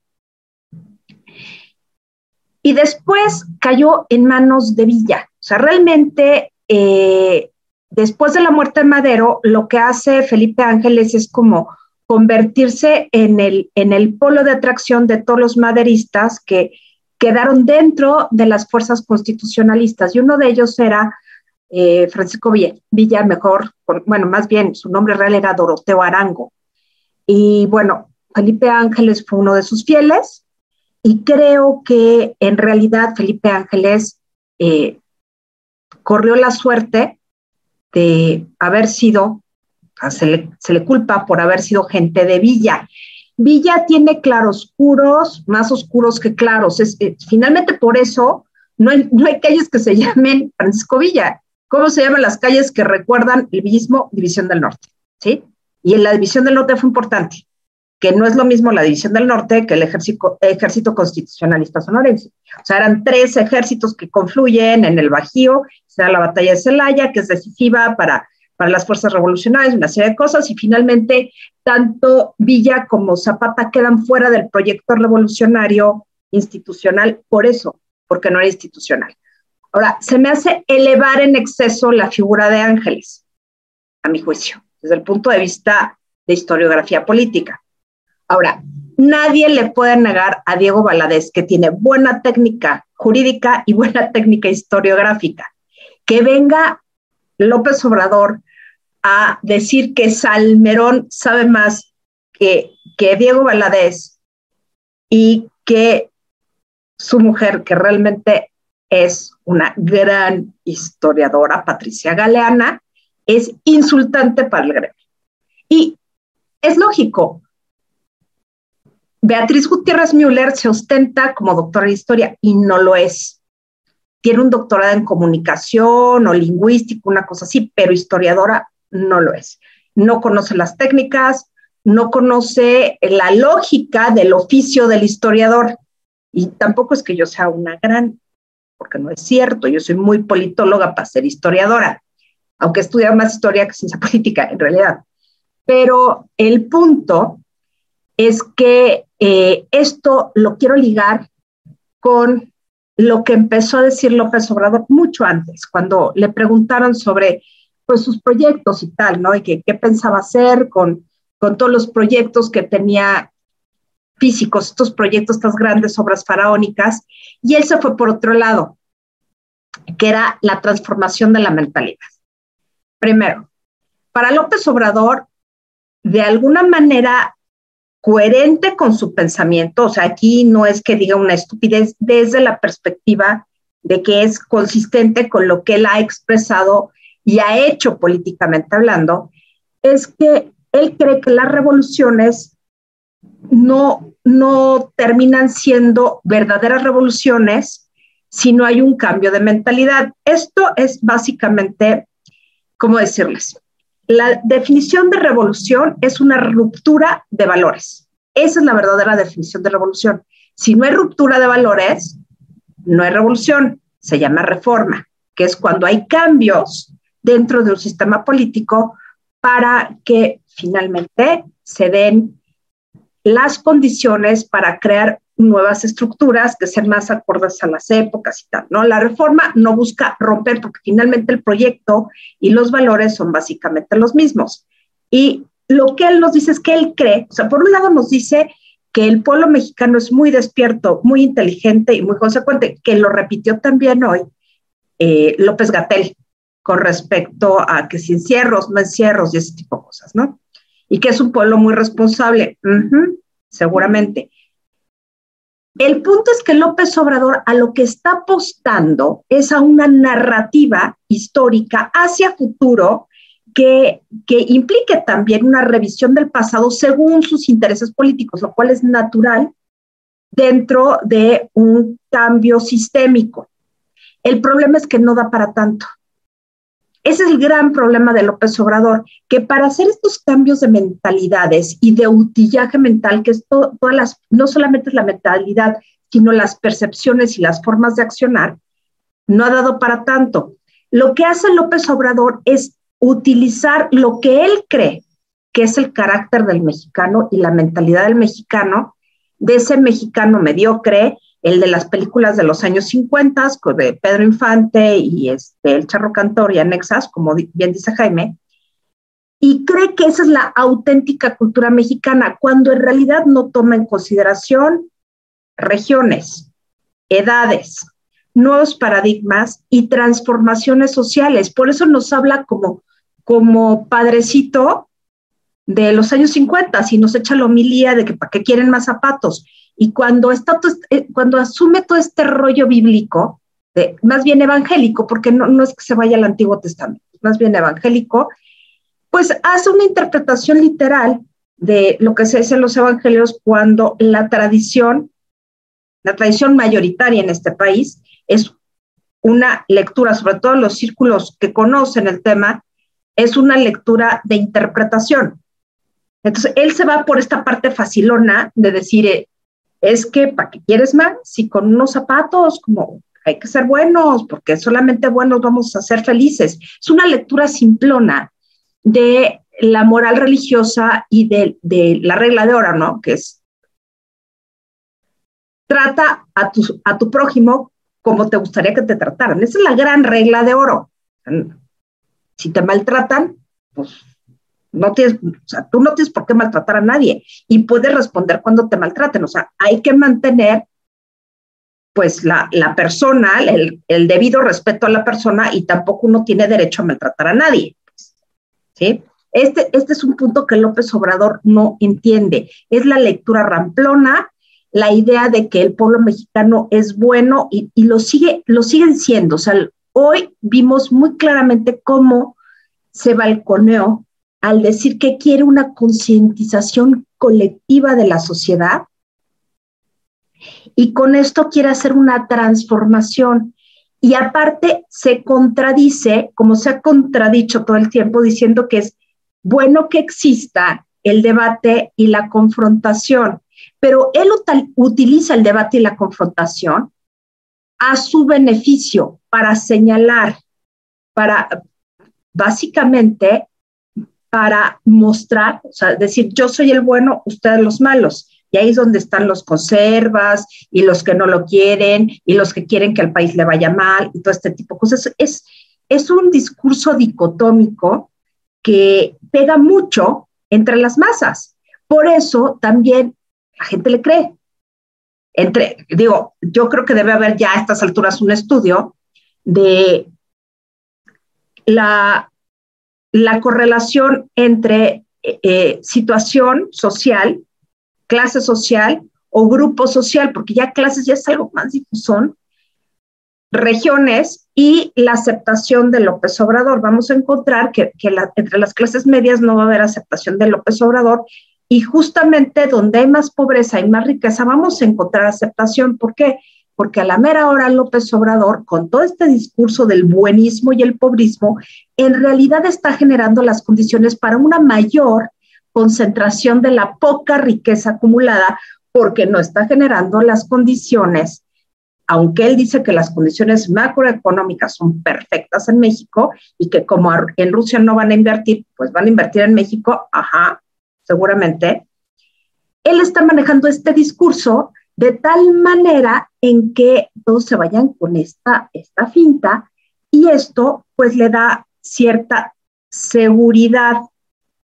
Y después cayó en manos de Villa. O sea, realmente, eh, después de la muerte de Madero, lo que hace Felipe Ángeles es como convertirse en el, en el polo de atracción de todos los maderistas que quedaron dentro de las fuerzas constitucionalistas. Y uno de ellos era eh, Francisco Villa, mejor, bueno, más bien su nombre real era Doroteo Arango. Y bueno, Felipe Ángeles fue uno de sus fieles y creo que en realidad Felipe Ángeles eh, corrió la suerte de haber sido se le, culpa por haber sido gente de Villa. Villa tiene claroscuros, más oscuros que claros. Es, eh, finalmente por eso no hay, no hay calles que se llamen Francisco Villa. ¿Cómo se llaman las calles que recuerdan el villismo División del Norte? ¿Sí? Y en la División del Norte fue importante. que no es lo mismo la División del Norte que el ejército, ejército constitucionalista sonorense. O sea, eran tres ejércitos que confluyen en el Bajío, será la batalla de Celaya, que es decisiva para, para las fuerzas revolucionarias, una serie de cosas, y finalmente tanto Villa como Zapata quedan fuera del proyecto revolucionario institucional, por eso, porque no era institucional. Ahora, se me hace elevar en exceso la figura de Ángeles, a mi juicio, desde el punto de vista de historiografía política. Ahora, nadie le puede negar a Diego Valadez que tiene buena técnica jurídica y buena técnica historiográfica. Que venga López Obrador a decir que Salmerón sabe más que, que Diego Valadez y que su mujer, que realmente es una gran historiadora, Patricia Galeana, es insultante para el gremio. Y es lógico, Beatriz Gutiérrez Müller se ostenta como doctora de historia y no lo es. Tiene un doctorado en comunicación o lingüístico, una cosa así, pero historiadora no lo es. No conoce las técnicas, no conoce la lógica del oficio del historiador. Y tampoco es que yo sea una gran, porque no es cierto, yo soy muy politóloga para ser historiadora, aunque estudia más historia que ciencia política en realidad. Pero el punto es que eh, esto lo quiero ligar con lo que empezó a decir López Obrador mucho antes, cuando le preguntaron sobre pues, sus proyectos y tal, ¿no? Y qué pensaba hacer con, con todos los proyectos que tenía físicos, estos proyectos, estas grandes obras faraónicas, y él se fue por otro lado, que era la transformación de la mentalidad. Primero, para López Obrador, de alguna manera coherente con su pensamiento, o sea, aquí no es que diga una estupidez desde la perspectiva de que es consistente con lo que él ha expresado y ha hecho políticamente hablando, es que él cree que las revoluciones no, no terminan siendo verdaderas revoluciones si no hay un cambio de mentalidad. Esto es básicamente, ¿cómo decirles? La definición de revolución es una ruptura de valores. Esa es la verdadera definición de revolución. Si no hay ruptura de valores, no hay revolución, se llama reforma, que es cuando hay cambios dentro de un sistema político para que finalmente se den las condiciones para crear nuevas estructuras que sean más acordes a las épocas y tal, ¿no? La reforma no busca romper porque finalmente el proyecto y los valores son básicamente los mismos. Y lo que él nos dice es que él cree, o sea, por un lado nos dice que el pueblo mexicano es muy despierto, muy inteligente y muy consecuente, que lo repitió también hoy eh, López Gatel con respecto a que si encierros, no encierros y ese tipo de cosas, ¿no? Y que es un pueblo muy responsable, seguramente. El punto es que López Obrador a lo que está apostando es a una narrativa histórica hacia futuro que, que, implique también una revisión del pasado según sus intereses políticos, lo cual es natural dentro de un cambio sistémico. El problema es que no da para tanto. Ese es el gran problema de López Obrador, que para hacer estos cambios de mentalidades y de utillaje mental, que es todas las, no solamente es la mentalidad, sino las percepciones y las formas de accionar, no ha dado para tanto. Lo que hace López Obrador es utilizar lo que él cree que es el carácter del mexicano y la mentalidad del mexicano, de ese mexicano mediocre, el de las películas de los años 50, de Pedro Infante y este, el Charro Cantor y anexas, como bien dice Jaime, y cree que esa es la auténtica cultura mexicana, cuando en realidad no toma en consideración regiones, edades, nuevos paradigmas y transformaciones sociales. Por eso nos habla como, como padrecito de los años 50 y nos echa la homilía de que para qué quieren más zapatos. Y eh, cuando asume todo este rollo bíblico, más bien evangélico, porque no, no es que se vaya al Antiguo Testamento, más bien evangélico, pues hace una interpretación literal de lo que se dice en los evangelios cuando la tradición, la tradición mayoritaria en este país, es una lectura, sobre todo los círculos que conocen el tema, es una lectura de interpretación. Entonces, él se va por esta parte facilona de decir, eh, es que, ¿para qué quieres más? Si con unos zapatos, como hay que ser buenos, porque solamente buenos vamos a ser felices. Es una lectura simplona de la moral religiosa y de, la regla de oro, ¿no? Que es, trata a tu, a tu prójimo como te gustaría que te trataran. Esa es la gran regla de oro. Si te maltratan, pues no tienes, o sea, tú no tienes por qué maltratar a nadie y puedes responder cuando te maltraten. O sea, hay que mantener pues la, la persona, el, el, debido respeto a la persona y tampoco uno tiene derecho a maltratar a nadie. ¿sí? Este, este es un punto que López Obrador no entiende. Es la lectura ramplona, la idea de que el pueblo mexicano es bueno y, y lo, sigue, lo siguen siendo. O sea, hoy vimos muy claramente cómo se balconeó al decir que quiere una concientización colectiva de la sociedad y con esto quiere hacer una transformación. Y aparte se contradice, como se ha contradicho todo el tiempo, diciendo que es bueno que exista el debate y la confrontación, pero él utiliza el debate y la confrontación a su beneficio para señalar, para básicamente para mostrar, o sea, decir, yo soy el bueno, ustedes los malos. Y ahí es donde están los conservas y los que no lo quieren y los que quieren que al país le vaya mal y todo este tipo de cosas. Es, es un discurso dicotómico que pega mucho entre las masas. Por eso también la gente le cree. Entre, digo, yo creo que debe haber ya a estas alturas un estudio de la la correlación entre eh, situación social, clase social o grupo social, porque ya clases ya es algo más difusón, regiones y la aceptación de López Obrador. Vamos a encontrar que, entre las clases medias no va a haber aceptación de López Obrador y justamente donde hay más pobreza y más riqueza vamos a encontrar aceptación. ¿Por qué? porque a la mera hora López Obrador, con todo este discurso del buenismo y el pobrismo, en realidad está generando las condiciones para una mayor concentración de la poca riqueza acumulada, porque no está generando las condiciones, aunque él dice que las condiciones macroeconómicas son perfectas en México y que como en Rusia no van a invertir, pues van a invertir en México, ajá, seguramente. Él está manejando este discurso de tal manera en que todos se vayan con esta, esta finta y esto pues le da cierta seguridad,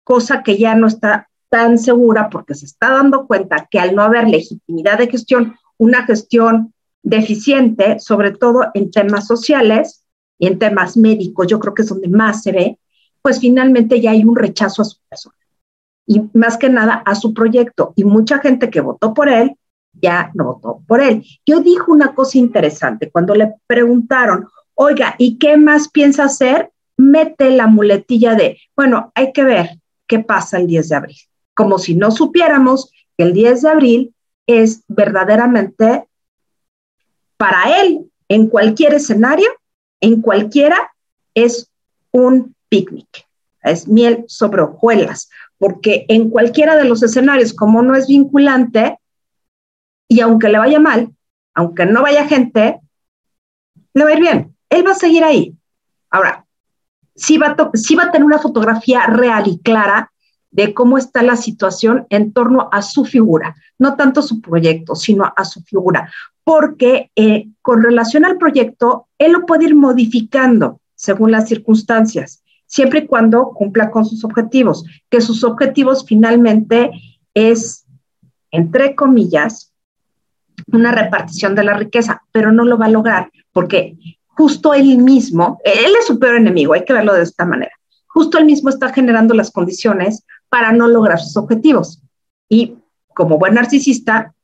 cosa que ya no está tan segura porque se está dando cuenta que al no haber legitimidad de gestión, una gestión deficiente, sobre todo en temas sociales y en temas médicos, yo creo que es donde más se ve, pues finalmente ya hay un rechazo a su persona y más que nada a su proyecto. Y mucha gente que votó por él ya no votó por él. Yo dijo una cosa interesante cuando le preguntaron, oiga, ¿y qué más piensa hacer? Mete la muletilla de, bueno, hay que ver qué pasa el 10 de abril, como si no supiéramos que el 10 de abril es verdaderamente para él, en cualquier escenario, en cualquiera, es un picnic, es miel sobre hojuelas, porque en cualquiera de los escenarios, como no es vinculante, y aunque le vaya mal, aunque no vaya gente, le va a ir bien. Él va a seguir ahí. Ahora, sí va, a tener una fotografía real y clara de cómo está la situación en torno a su figura, no tanto su proyecto, sino a su figura, porque eh, con relación al proyecto, él lo puede ir modificando según las circunstancias, siempre y cuando cumpla con sus objetivos, que sus objetivos finalmente es, entre comillas, una repartición de la riqueza, pero no lo va a lograr porque justo él mismo, él es su peor enemigo, hay que verlo de esta manera, justo él mismo está generando las condiciones para no lograr sus objetivos. Y como buen narcisista,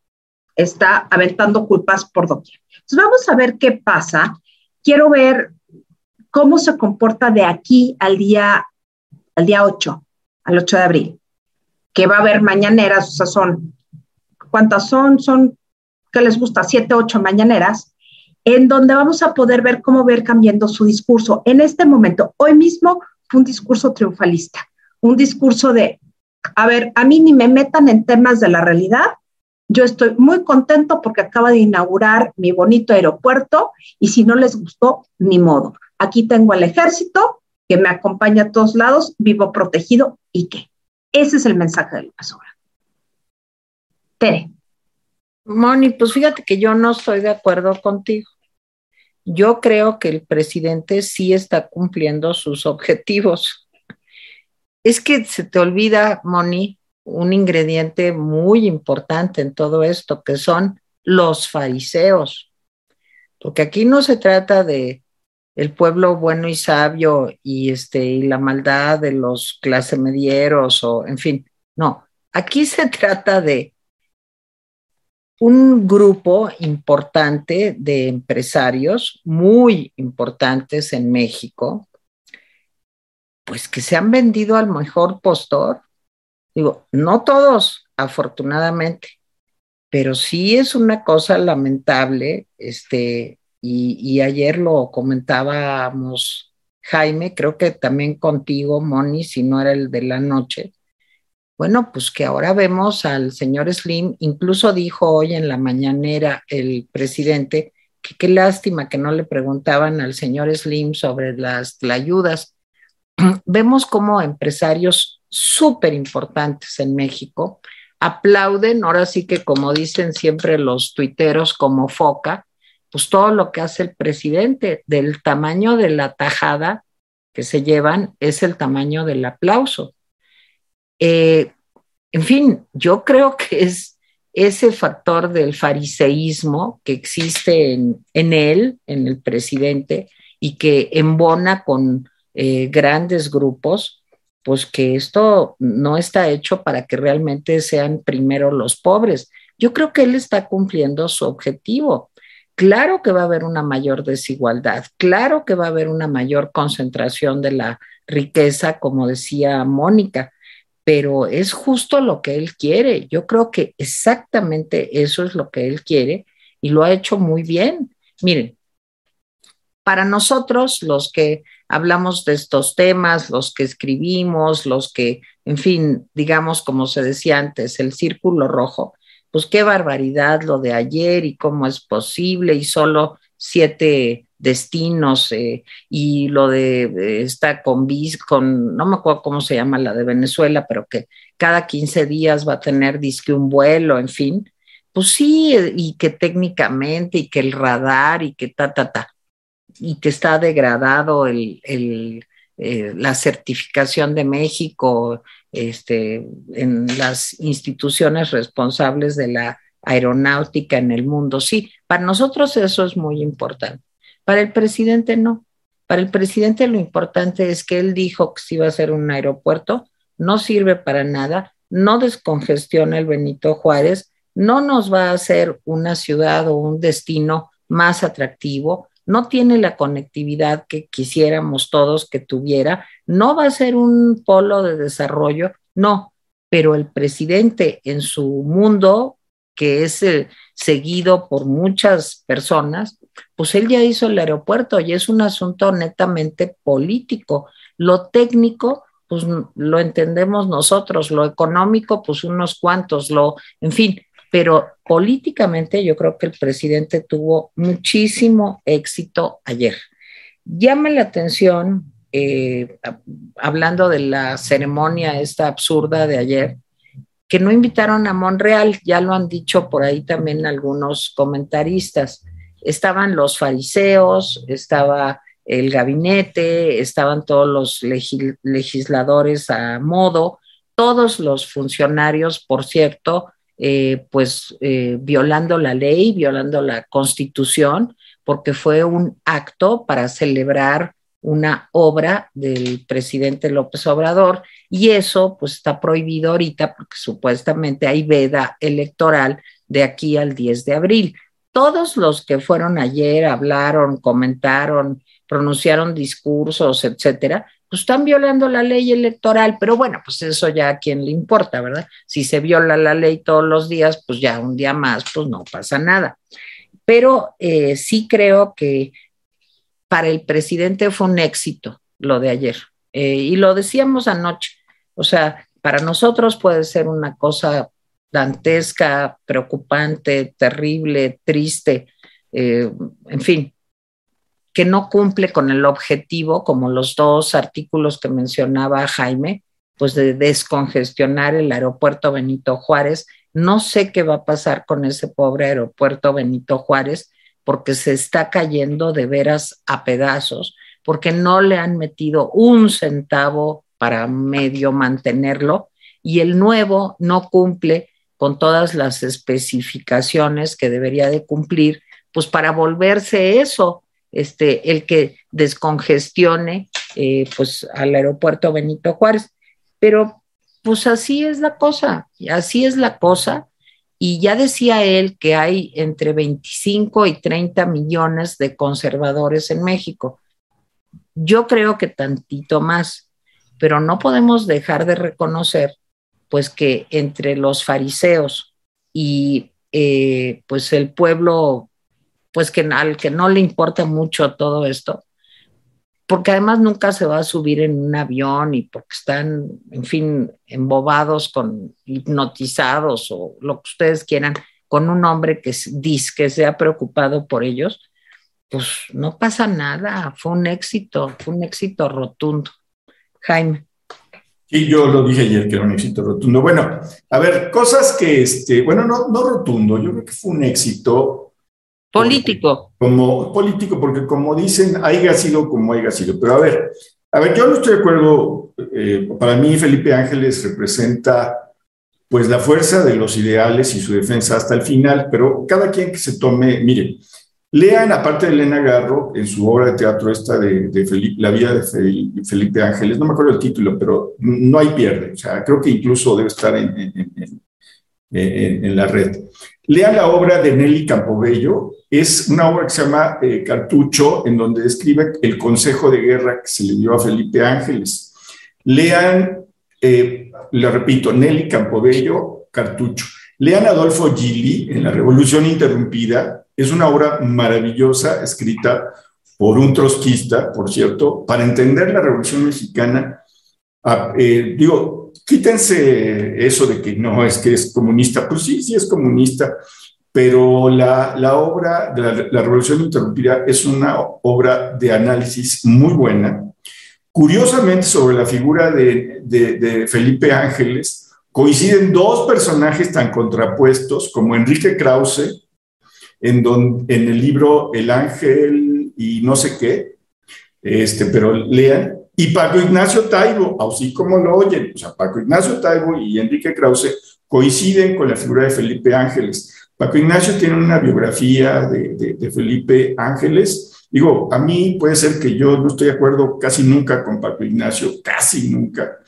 está aventando culpas por doquier. Entonces vamos a ver qué pasa. Quiero ver cómo se comporta de aquí al día, al día 8, al 8 de abril, que va a haber mañaneras, o sea, son, ¿cuántas son? Son que les gusta, siete, ocho mañaneras, en donde vamos a poder ver cómo ver cambiando su discurso. En este momento, hoy mismo, fue un discurso triunfalista, un discurso de a ver, a mí ni me metan en temas de la realidad. Yo estoy muy contento porque acaba de inaugurar mi bonito aeropuerto y si no les gustó, ni modo. Aquí tengo al ejército que me acompaña a todos lados, vivo protegido y qué. Ese es el mensaje de López Obrador. Tere. Moni, pues fíjate que yo no estoy de acuerdo contigo. Yo creo que el presidente sí está cumpliendo sus objetivos. Es que se te olvida, Moni, un ingrediente muy importante en todo esto, que son los fariseos. Porque aquí no se trata de el pueblo bueno y sabio y este y la maldad de los clase medieros o en fin, no, aquí se trata de un grupo importante de empresarios muy importantes en México, pues que se han vendido al mejor postor. Digo, no todos, afortunadamente, pero sí es una cosa lamentable, este, y, y ayer lo comentábamos, Jaime, creo que también contigo, Moni, si no era el de la noche, bueno, pues que ahora vemos al señor Slim, incluso dijo hoy en la mañanera el presidente que qué lástima que no le preguntaban al señor Slim sobre las ayudas. Vemos como empresarios súper importantes en México aplauden, ahora sí que como dicen siempre los tuiteros como foca, pues todo lo que hace el presidente, del tamaño de la tajada que se llevan es el tamaño del aplauso. Eh, en fin, yo creo que es ese factor del fariseísmo que existe en, él, en el presidente, y que embona con eh, grandes grupos, pues que esto no está hecho para que realmente sean primero los pobres. Yo creo que él está cumpliendo su objetivo. Claro que va a haber una mayor desigualdad, claro que va a haber una mayor concentración de la riqueza, como decía Mónica, pero es justo lo que él quiere. Yo creo que exactamente eso es lo que él quiere y lo ha hecho muy bien. Miren, para nosotros, los que hablamos de estos temas, los que escribimos, los que, en fin, digamos, como se decía antes, el círculo rojo, pues qué barbaridad lo de ayer y cómo es posible y solo siete destinos eh, y lo de, esta con, con, no me acuerdo cómo se llama la de Venezuela, pero que cada 15 días va a tener disque un vuelo, en fin, pues sí, y que técnicamente y que el radar y que ta, ta, ta, y que está degradado el, el eh, la certificación de México este, en las instituciones responsables de la aeronáutica en el mundo. Sí, para nosotros eso es muy importante. Para el presidente no. Para el presidente lo importante es que él dijo que si iba a ser un aeropuerto, no sirve para nada, no descongestiona el Benito Juárez, no nos va a hacer una ciudad o un destino más atractivo, no tiene la conectividad que quisiéramos todos que tuviera, no va a ser un polo de desarrollo, no, pero el presidente en su mundo, que es eh, seguido por muchas personas, pues él ya hizo el aeropuerto y es un asunto netamente político. Lo técnico, pues lo entendemos nosotros, lo económico, pues unos cuantos, lo, en fin, pero políticamente yo creo que el presidente tuvo muchísimo éxito ayer. Llama la atención, eh, hablando de la ceremonia esta absurda de ayer, que no invitaron a Monreal, ya lo han dicho por ahí también algunos comentaristas. Estaban los fariseos, estaba el gabinete, estaban todos los legisladores a modo, todos los funcionarios, por cierto, eh, pues eh, violando la ley, violando la constitución, porque fue un acto para celebrar una obra del presidente López Obrador y eso pues está prohibido ahorita porque supuestamente hay veda electoral de aquí al 10 de abril todos los que fueron ayer, hablaron, comentaron, pronunciaron discursos, etcétera, pues están violando la ley electoral, pero bueno, pues eso ya a quién le importa, ¿verdad? Si se viola la ley todos los días, pues ya un día más, pues no pasa nada. Pero eh, sí creo que para el presidente fue un éxito lo de ayer. Eh, y lo decíamos anoche, o sea, para nosotros puede ser una cosa dantesca, preocupante, terrible, triste, eh, en fin, que no cumple con el objetivo, como los dos artículos que mencionaba Jaime, pues de descongestionar el aeropuerto Benito Juárez. No sé qué va a pasar con ese pobre aeropuerto Benito Juárez, porque se está cayendo de veras a pedazos, porque no le han metido un centavo para medio mantenerlo y el nuevo no cumple con todas las especificaciones que debería de cumplir, pues para volverse eso, este, el que descongestione eh, pues al aeropuerto Benito Juárez. Pero pues así es la cosa, así es la cosa. Y ya decía él que hay entre 25 y 30 millones de conservadores en México. Yo creo que tantito más, pero no podemos dejar de reconocer pues que entre los fariseos y eh, pues el pueblo, pues que al que no le importa mucho todo esto, porque además nunca se va a subir en un avión y porque están, en fin, embobados con hipnotizados o lo que ustedes quieran, con un hombre que dice que se ha preocupado por ellos, pues no pasa nada, fue un éxito, fue un éxito rotundo. Jaime. Y yo lo dije ayer que era un éxito rotundo. Bueno, a ver, cosas que, este, bueno, no, no rotundo, yo creo que fue un éxito. Político. como político, porque como dicen, haya sido como haya sido. Pero a ver, a ver, yo no estoy de acuerdo. Eh, para mí, Felipe Ángeles representa pues la fuerza de los ideales y su defensa hasta el final, pero cada quien que se tome, miren, Lean, aparte de Elena Garro, en su obra de teatro esta de, Felipe, La vida de Felipe Ángeles, no me acuerdo el título, pero no hay pierde. O sea, creo que incluso debe estar en, la red. Lean la obra de Nelly Campobello. Es una obra que se llama eh, Cartucho, en donde describe el consejo de guerra que se le dio a Felipe Ángeles. Lean, eh, le repito, Nelly Campobello, Cartucho. Lean Adolfo Gili en La Revolución Interrumpida, es una obra maravillosa escrita por un trotskista, por cierto, para entender la Revolución Mexicana. Ah, eh, digo, quítense eso de que no es que es comunista, pues sí, sí es comunista, pero la, la obra de la, Revolución Interrumpida es una obra de análisis muy buena. Curiosamente, sobre la figura de, de, de Felipe Ángeles, coinciden dos personajes tan contrapuestos como Enrique Krause, en, en el libro El Ángel y no sé qué, este, pero lean, y Paco Ignacio Taibo, así como lo oyen, o sea, Paco Ignacio Taibo y Enrique Krause coinciden con la figura de Felipe Ángeles. Paco Ignacio tiene una biografía de, Felipe Ángeles. Digo, a mí puede ser que yo no estoy de acuerdo casi nunca con Paco Ignacio, casi nunca,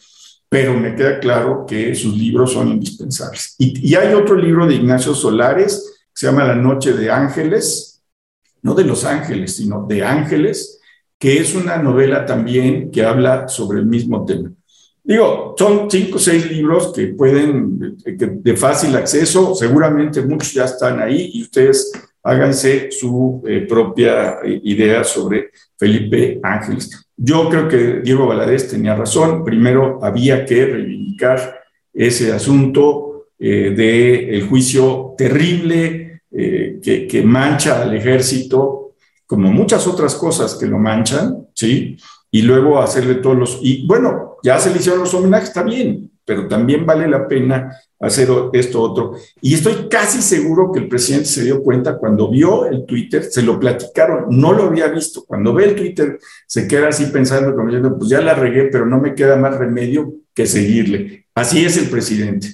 pero me queda claro que sus libros son indispensables. Y, y hay otro libro de Ignacio Solares, se llama La Noche de Ángeles, no de los ángeles, sino de ángeles, que es una novela también que habla sobre el mismo tema. Digo, son cinco o seis libros que pueden, de fácil acceso, seguramente muchos ya están ahí y ustedes háganse su eh, propia eh, idea sobre Felipe Ángeles. Yo creo que Diego Valadez tenía razón. Primero había que reivindicar ese asunto eh, del juicio terrible eh, que, mancha al ejército, como muchas otras cosas que lo manchan, ¿sí? Y luego hacerle todos los... Y bueno, ya se le hicieron los homenajes, está bien, pero también vale la pena hacer esto otro. Y estoy casi seguro que el presidente se dio cuenta cuando vio el Twitter, se lo platicaron, no lo había visto. Cuando ve el Twitter, se queda así pensando, como diciendo, pues ya la regué, pero no me queda más remedio que seguirle. Así es el presidente.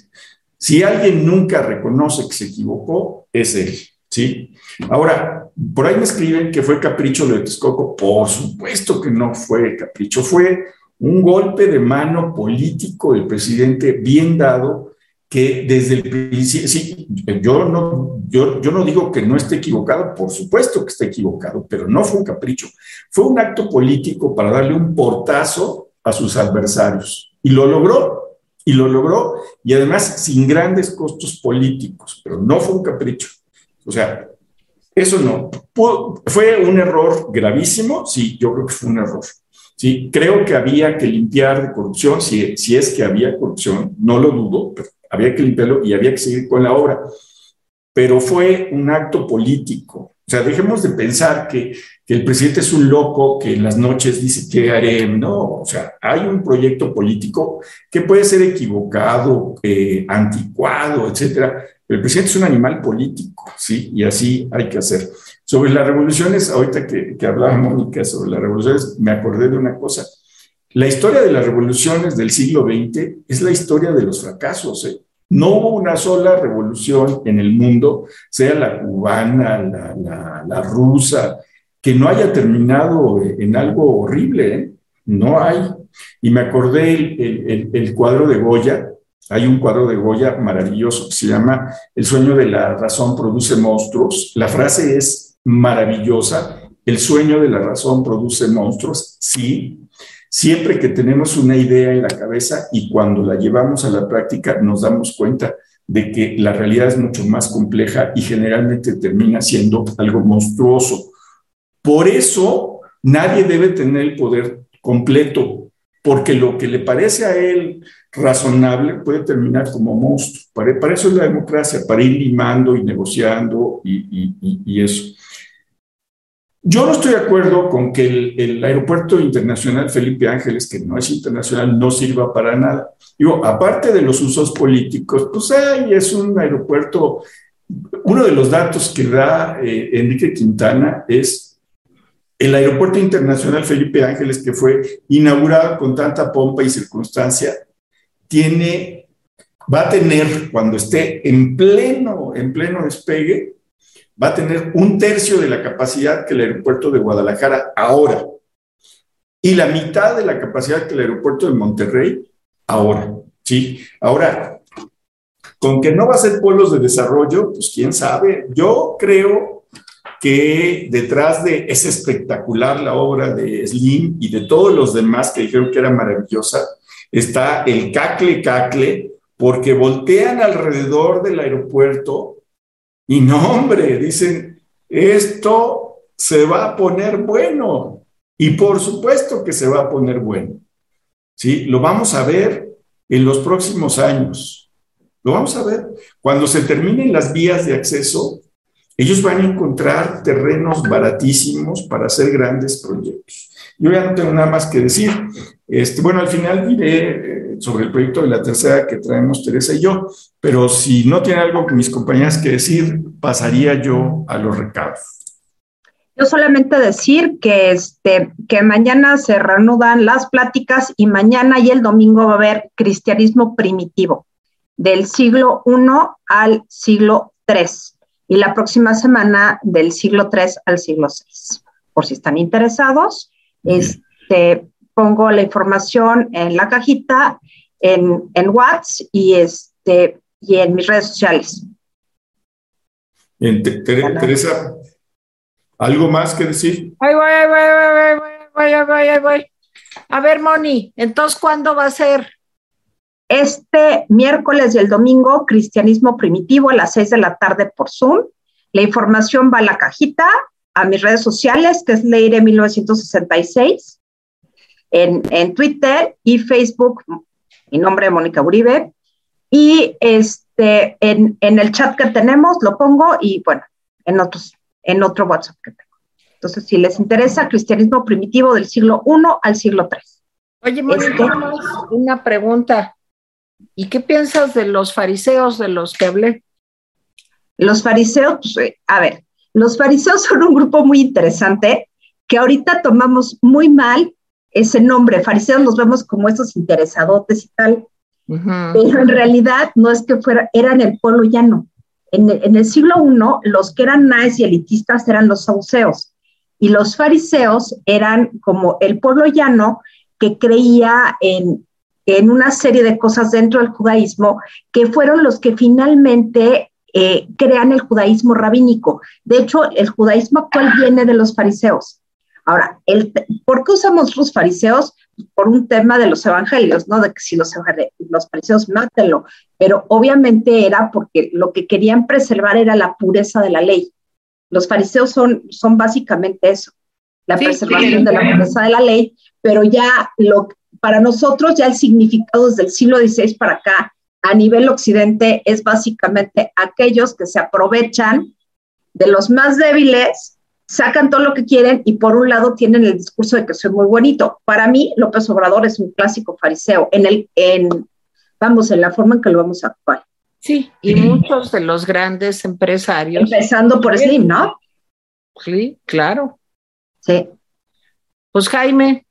Si alguien nunca reconoce que se equivocó, es él, ¿sí? Ahora, por ahí me escriben que fue capricho lo de Texcoco. Por supuesto que no fue capricho, fue un golpe de mano político del presidente bien dado que desde el principio, sí, yo no, yo, yo no digo que no esté equivocado, por supuesto que está equivocado, pero no fue un capricho, fue un acto político para darle un portazo a sus adversarios y lo logró y lo logró, y además sin grandes costos políticos, pero no fue un capricho. O sea, eso no. ¿Fue un error gravísimo? Sí, yo creo que fue un error. ¿sí? Creo que había que limpiar de corrupción, si, si es que había corrupción, no lo dudo, había que limpiarlo y había que seguir con la obra. Pero fue un acto político. O sea, dejemos de pensar que, el presidente es un loco que en las noches dice que haré. No, o sea, hay un proyecto político que puede ser equivocado, eh, anticuado, etcétera. El presidente es un animal político, ¿sí? Y así hay que hacer. Sobre las revoluciones, ahorita que, que hablaba Mónica sobre las revoluciones, me acordé de una cosa. La historia de las revoluciones del siglo XX es la historia de los fracasos. ¿eh? No hubo una sola revolución en el mundo, sea la cubana, la, la, la rusa, que no haya terminado en algo horrible. ¿eh? No hay. Y me acordé el, el, el, cuadro de Goya. Hay un cuadro de Goya maravilloso que se llama El sueño de la razón produce monstruos. La frase es maravillosa. El sueño de la razón produce monstruos, sí, siempre que tenemos una idea en la cabeza y cuando la llevamos a la práctica nos damos cuenta de que la realidad es mucho más compleja y generalmente termina siendo algo monstruoso. Por eso nadie debe tener el poder completo, porque lo que le parece a él razonable puede terminar como monstruo. Para, eso es la democracia, para ir limando y negociando y, eso. Yo no estoy de acuerdo con que el, aeropuerto internacional Felipe Ángeles, que no es internacional, no sirva para nada. Digo, aparte de los usos políticos, pues ahí es un aeropuerto. Uno de los datos que da eh, Enrique Quintana es el aeropuerto internacional Felipe Ángeles, que fue inaugurado con tanta pompa y circunstancia, tiene, va a tener, cuando esté en pleno, en pleno despegue, va a tener un tercio de la capacidad que el aeropuerto de Guadalajara ahora y la mitad de la capacidad que el aeropuerto de Monterrey ahora. ¿sí? Ahora, con que no va a ser pueblos de desarrollo, pues quién sabe. Yo creo que detrás de es espectacular la obra de Slim y de todos los demás que dijeron que era maravillosa, está el cacle cacle, porque voltean alrededor del aeropuerto y no, hombre, dicen, esto se va a poner bueno. Y por supuesto que se va a poner bueno. ¿Sí? Lo vamos a ver en los próximos años. Lo vamos a ver. Cuando se terminen las vías de acceso, ellos van a encontrar terrenos baratísimos para hacer grandes proyectos. Yo ya no tengo nada más que decir. Este, bueno, al final diré sobre el proyecto de la tercera que traemos Teresa y yo, pero si no tiene algo con mis compañeras que decir, pasaría yo a los recados. Yo solamente decir que, este, que mañana se reanudan las pláticas y mañana y el domingo va a haber cristianismo primitivo, del siglo I al siglo III, y la próxima semana del siglo III al siglo VI. Por si están interesados, este, pongo la información en la cajita, en, en WhatsApp y, este, y en mis redes sociales. Teresa, ¿algo más que decir? Ay, voy, ay, voy, ay, voy, voy, voy, voy. A ver, Moni, entonces, ¿cuándo va a ser? Este miércoles y el domingo, Cristianismo Primitivo a las seis de la tarde por Zoom. La información va a la cajita, a mis redes sociales, que es Leire 1966 en, en Twitter y Facebook, mi nombre es Mónica Uribe, y este, en, en, el chat que tenemos lo pongo y bueno, en, otros, en otro WhatsApp que tengo. Entonces, si les interesa, cristianismo primitivo del siglo I al siglo III. Oye, Mónica, este, una pregunta. ¿Y qué piensas de los fariseos de los que hablé? Los fariseos, pues, eh, a ver, los fariseos son un grupo muy interesante que ahorita tomamos muy mal ese nombre. Fariseos los vemos como esos interesadotes y tal, pero en realidad no es que fuera, eran el pueblo llano. En, en el siglo I, los que eran naes y elitistas eran los sauceos, y los fariseos eran como el pueblo llano que creía en, en una serie de cosas dentro del judaísmo, que fueron los que finalmente eh, crean el judaísmo rabínico. De hecho, el judaísmo actual viene de los fariseos. Ahora, el, ¿por qué usamos los fariseos? Por un tema de los evangelios, ¿no? De que si los, los fariseos mátenlo, pero obviamente era porque lo que querían preservar era la pureza de la ley. Los fariseos son, son básicamente eso, la preservación de la pureza de la ley, pero ya lo, para nosotros ya el significado desde el siglo XVI para acá a nivel occidente es básicamente aquellos que se aprovechan de los más débiles, sacan todo lo que quieren y por un lado tienen el discurso de que soy muy bonito. Para mí, López Obrador es un clásico fariseo en el, en, vamos, en la forma en que lo vamos a actuar. Sí, y muchos de los grandes empresarios. Empezando por Slim, ¿no? Sí, claro. Sí. Pues Jaime.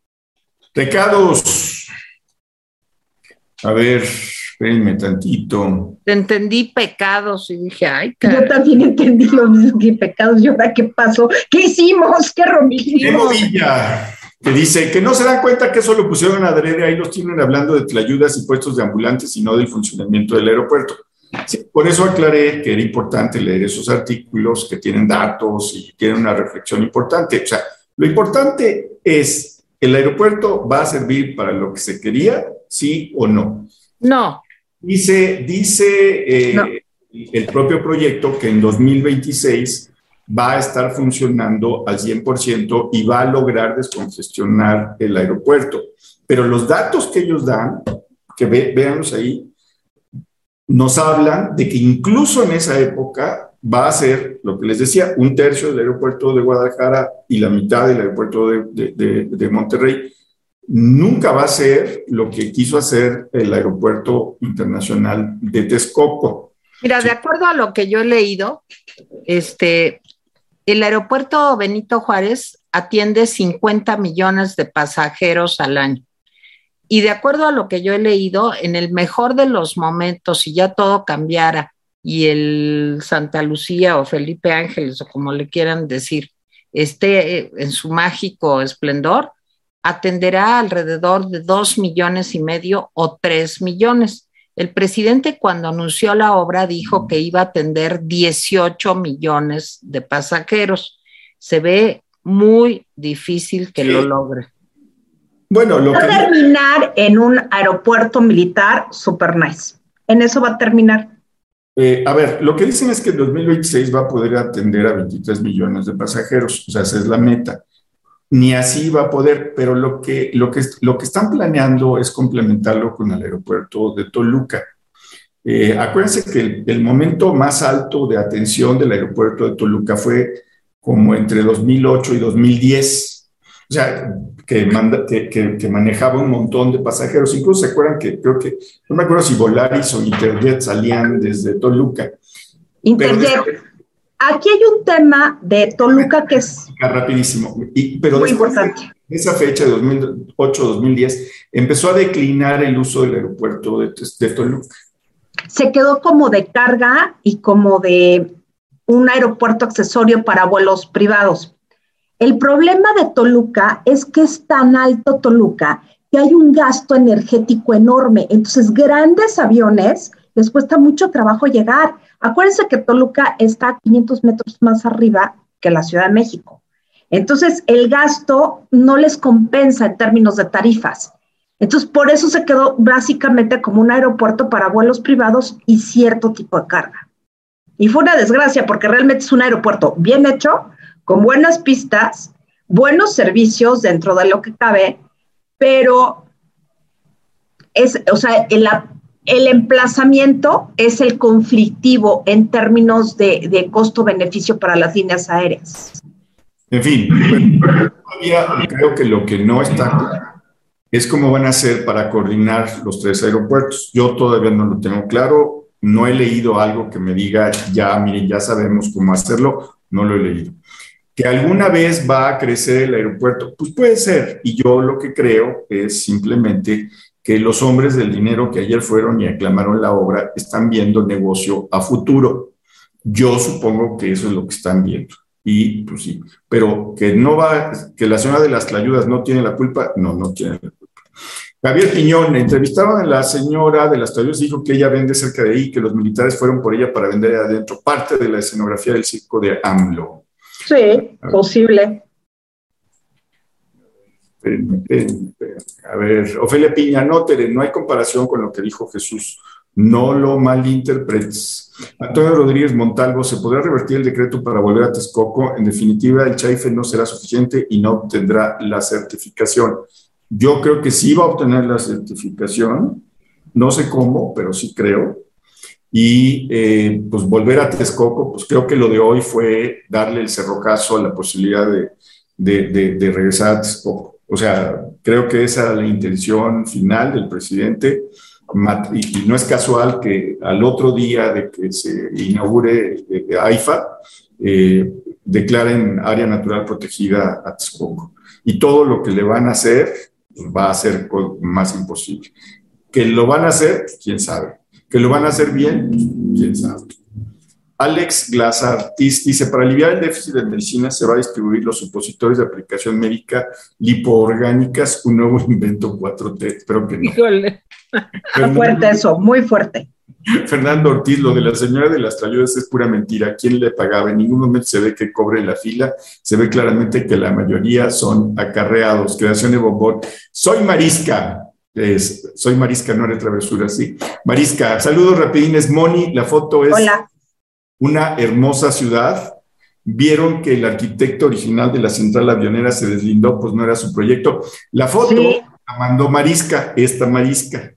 Pecados. A ver, espérenme tantito. Te entendí pecados y dije, ay, Yo también entendí lo mismo que pecados. ¿Y ahora qué pasó? ¿Qué hicimos? ¿Qué rompimos? que dice que no se dan cuenta que eso lo pusieron a adrede, ahí los tienen hablando de tlayudas y puestos de ambulantes y no del funcionamiento del aeropuerto. por eso aclaré que era importante leer esos artículos que tienen datos y tienen una reflexión importante. O sea, lo importante es, ¿el aeropuerto va a servir para lo que se quería, sí o no? No. Dice, dice eh, el propio proyecto que en 2026 va a estar funcionando al 100% y va a lograr descongestionar el aeropuerto. Pero los datos que ellos dan, que ve, véanlos ahí, nos hablan de que incluso en esa época va a ser, lo que les decía, un tercio del aeropuerto de Guadalajara y la mitad del aeropuerto de, de Monterrey. Nunca va a ser lo que quiso hacer el aeropuerto internacional de Texcoco. Mira, de acuerdo a lo que yo he leído, este, el aeropuerto Benito Juárez atiende 50 millones de pasajeros al año. Y de acuerdo a lo que yo he leído, en el mejor de los momentos, si ya todo cambiara y el Santa Lucía o Felipe Ángeles o como le quieran decir, esté en su mágico esplendor, atenderá alrededor de dos millones y medio o tres millones. El presidente cuando anunció la obra dijo que iba a atender 18 millones de pasajeros. Se ve muy difícil que lo logre. Bueno, lo va a terminar en un aeropuerto militar super nice. En eso va a terminar. Eh, a ver, lo que dicen es que en 2026 va a poder atender a 23 millones de pasajeros, o sea, esa es la meta ni así va a poder, pero lo que, lo que, lo que están planeando es complementarlo con el aeropuerto de Toluca. Eh, acuérdense que el, momento más alto de atención del aeropuerto de Toluca fue como entre 2008 y 2010. O sea, que, manda, que, que, manejaba un montón de pasajeros. Incluso se acuerdan que creo que, no me acuerdo si Volaris o Interjet salían desde Toluca. Interjet. Aquí hay un tema de Toluca que es... Rapidísimo. Y, pero muy importante. De esa fecha de 2008-2010 empezó a declinar el uso del aeropuerto de, de Toluca. Se quedó como de carga y como de un aeropuerto accesorio para vuelos privados. El problema de Toluca es que es tan alto Toluca que hay un gasto energético enorme. Entonces, grandes aviones les cuesta mucho trabajo llegar. Acuérdense que Toluca está a 500 metros más arriba que la Ciudad de México. Entonces, el gasto no les compensa en términos de tarifas. Entonces, por eso se quedó básicamente como un aeropuerto para vuelos privados y cierto tipo de carga. Y fue una desgracia porque realmente es un aeropuerto bien hecho, con buenas pistas, buenos servicios dentro de lo que cabe, pero es, o sea, la el emplazamiento es el conflictivo en términos de, costo-beneficio para las líneas aéreas. En fin, todavía creo que lo que no está claro es cómo van a hacer para coordinar los tres aeropuertos. Yo todavía no lo tengo claro, no he leído algo que me diga, ya, miren, ya sabemos cómo hacerlo, no lo he leído. Que alguna vez va a crecer el aeropuerto, pues puede ser, y yo lo que creo es simplemente que los hombres del dinero que ayer fueron y aclamaron la obra están viendo negocio a futuro. Yo supongo que eso es lo que están viendo. Y pues sí, pero que no va, que la señora de las ayudas no tiene la culpa, no, no tiene la culpa. Javier Piñón, entrevistaron a la señora de las Tlayudas, dijo que ella vende cerca de ahí, que los militares fueron por ella para vender adentro, parte de la escenografía del circo de AMLO. Sí, posible. A ver, Ofelia Piña, no, no hay comparación con lo que dijo Jesús. No lo malinterpretes. Antonio Rodríguez Montalvo, ¿se podrá revertir el decreto para volver a Texcoco? En definitiva, el CHAIFE no será suficiente y no obtendrá la certificación. Yo creo que sí va a obtener la certificación, no sé cómo, pero sí creo. Y eh, pues volver a Texcoco, pues creo que lo de hoy fue darle el cerrocazo a la posibilidad de, de, de, regresar a Texcoco. O sea, creo que esa era la intención final del presidente. Y, no es casual que al otro día de que se inaugure eh, AIFA, eh, declaren área natural protegida a Texcoco. Y todo lo que le van a hacer va a ser más imposible. Que lo van a hacer, quién sabe. Que lo van a hacer bien, quién sabe. Alex Glassartis dice, para aliviar el déficit de medicina se va a distribuir los supositorios de aplicación médica lipoorgánicas, un nuevo invento 4T. Espero que no. Híjole. fuerte eso, muy fuerte. Fernando Ortiz, lo de la señora de las trayudas es pura mentira. ¿Quién le pagaba? En ningún momento se ve que cobre la fila. Se ve claramente que la mayoría son acarreados. Creación de bombón. Soy Marisca soy Marisca, no era travesura, sí. Marisca, saludos rapidines. Moni, la foto es una hermosa ciudad. Vieron que el arquitecto original de la central avionera se deslindó, pues no era su proyecto. La foto la mandó Marisca, esta Marisca.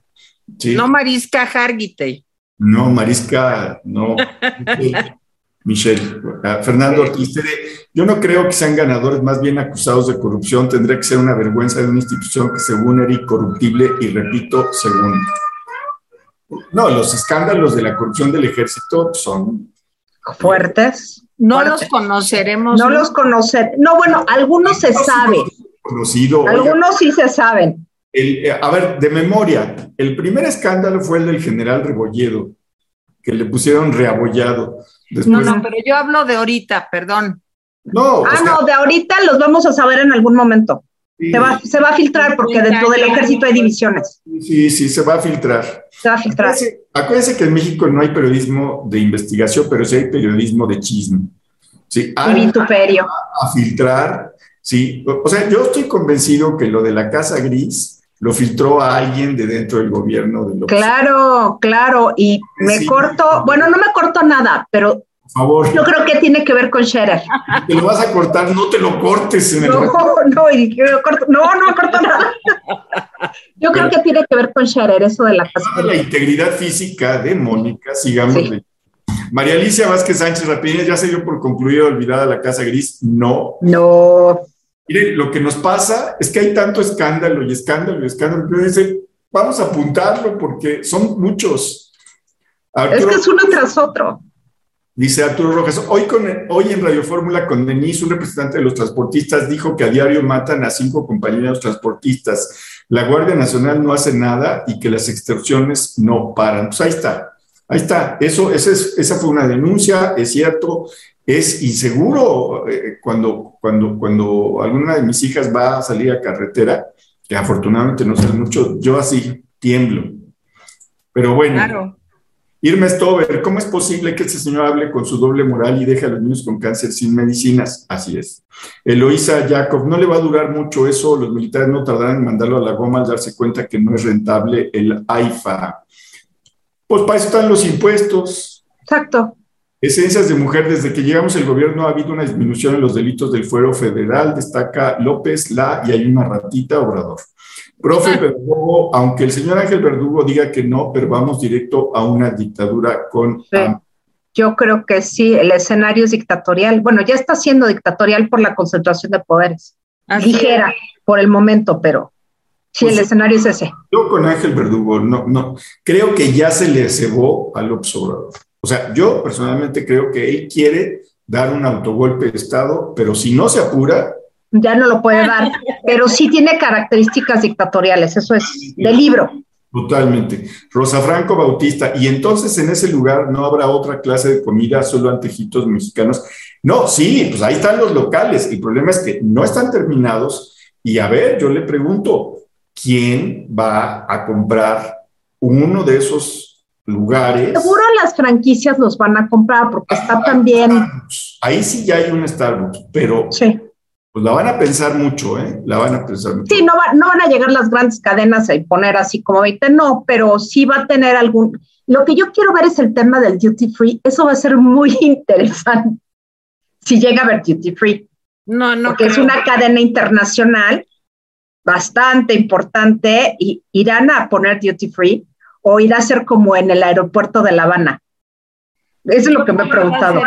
No Marisca Hargitay. No, Marisca, no. Michelle, Fernando Ortiz, yo no creo que sean ganadores, más bien acusados de corrupción. Tendría que ser una vergüenza de una institución que según era incorruptible y repito, según. No, los escándalos de la corrupción del ejército son fuertes. No los conoceremos. No, los conocen. No, bueno, algunos se saben. Conocido. Algunos sí se saben. Eh, a ver, de memoria, el primer escándalo fue el del general Rebolledo, que le pusieron reabollado no, no, pero yo hablo de ahorita, perdón. No. Ah, no, de ahorita los vamos a saber en algún momento. Se, va, se, va, a filtrar porque dentro del ejército hay divisiones. Sí, sí, se va a filtrar. Se va a filtrar. Acuérdense, que en México no hay periodismo de investigación, pero sí hay periodismo de chisme. Sí, y vituperio. a filtrar, sí. O sea, yo estoy convencido que lo de la Casa Gris lo filtró a alguien de dentro del gobierno. De claro, claro, y me corto, bueno, no me corto nada, pero favor. Yo creo que tiene que ver con Scherer. Te lo vas a cortar, no te lo cortes. En el... No, no, no, no corto nada. Yo creo que tiene que ver con Scherer, eso de la casa. La integridad física de Mónica, sigamos. María Alicia Vázquez Sánchez Rapidines, ¿ya se dio por concluida olvidada la Casa Gris? No. No. Mire, lo que nos pasa es que hay tanto escándalo y escándalo y escándalo que dice, vamos a apuntarlo porque son muchos. es que es uno tras otro. Dice Arturo Rojas, hoy, con, hoy en Radio Fórmula con Denise, un representante de los transportistas, dijo que a diario matan a cinco compañeros transportistas. La Guardia Nacional no hace nada y que las extorsiones no paran. Pues ahí está, ahí está. Eso, esa, es, esa fue una denuncia, es cierto es inseguro eh, cuando, cuando, cuando alguna de mis hijas va a salir a carretera, que afortunadamente no sé mucho, yo así tiemblo. Pero bueno, claro. Irma Stover, ¿cómo es posible que este señor hable con su doble moral y deje a los niños con cáncer sin medicinas? Así es. Eloisa Jacob, no le va a durar mucho eso, los militares no tardarán en mandarlo a la goma al darse cuenta que no es rentable el AIFA. Pues para eso están los impuestos. Exacto. Esencias de mujer, desde que llegamos al gobierno ha habido una disminución en los delitos del fuero federal, destaca López, La y hay una ratita, Obrador. Profe Verdugo, aunque el señor Ángel Verdugo diga que no, pero vamos directo a una dictadura con... Yo creo que sí, el escenario es dictatorial. Bueno, ya está siendo dictatorial por la concentración de poderes. Ligera por el momento, pero sí, el pues escenario es ese. Yo con Ángel Verdugo, no, no, creo que ya se le cebó al observador. O sea, yo personalmente creo que él quiere dar un autogolpe de Estado, pero si no se apura... Ya no lo puede dar, pero sí tiene características dictatoriales, eso es del libro. Totalmente. Rosa Franco Bautista, y entonces en ese lugar no habrá otra clase de comida, solo antejitos mexicanos. No, sí, pues ahí están los locales. El problema es que no están terminados. Y a ver, yo le pregunto, ¿quién va a comprar uno de esos lugares. Seguro las franquicias los van a comprar porque está ah, también. Ahí sí ya hay un Starbucks, pero sí. Pues la van a pensar mucho, ¿eh? La van a pensar mucho. Sí, no, no van a llegar las grandes cadenas a poner así como ahorita, no, pero sí va a tener algún. Lo que yo quiero ver es el tema del duty free. Eso va a ser muy interesante si llega a ver duty free. No, no. Porque es una cadena internacional bastante importante, y irán a poner duty free o irá a ser como en el aeropuerto de La Habana. Eso es lo que me he preguntado.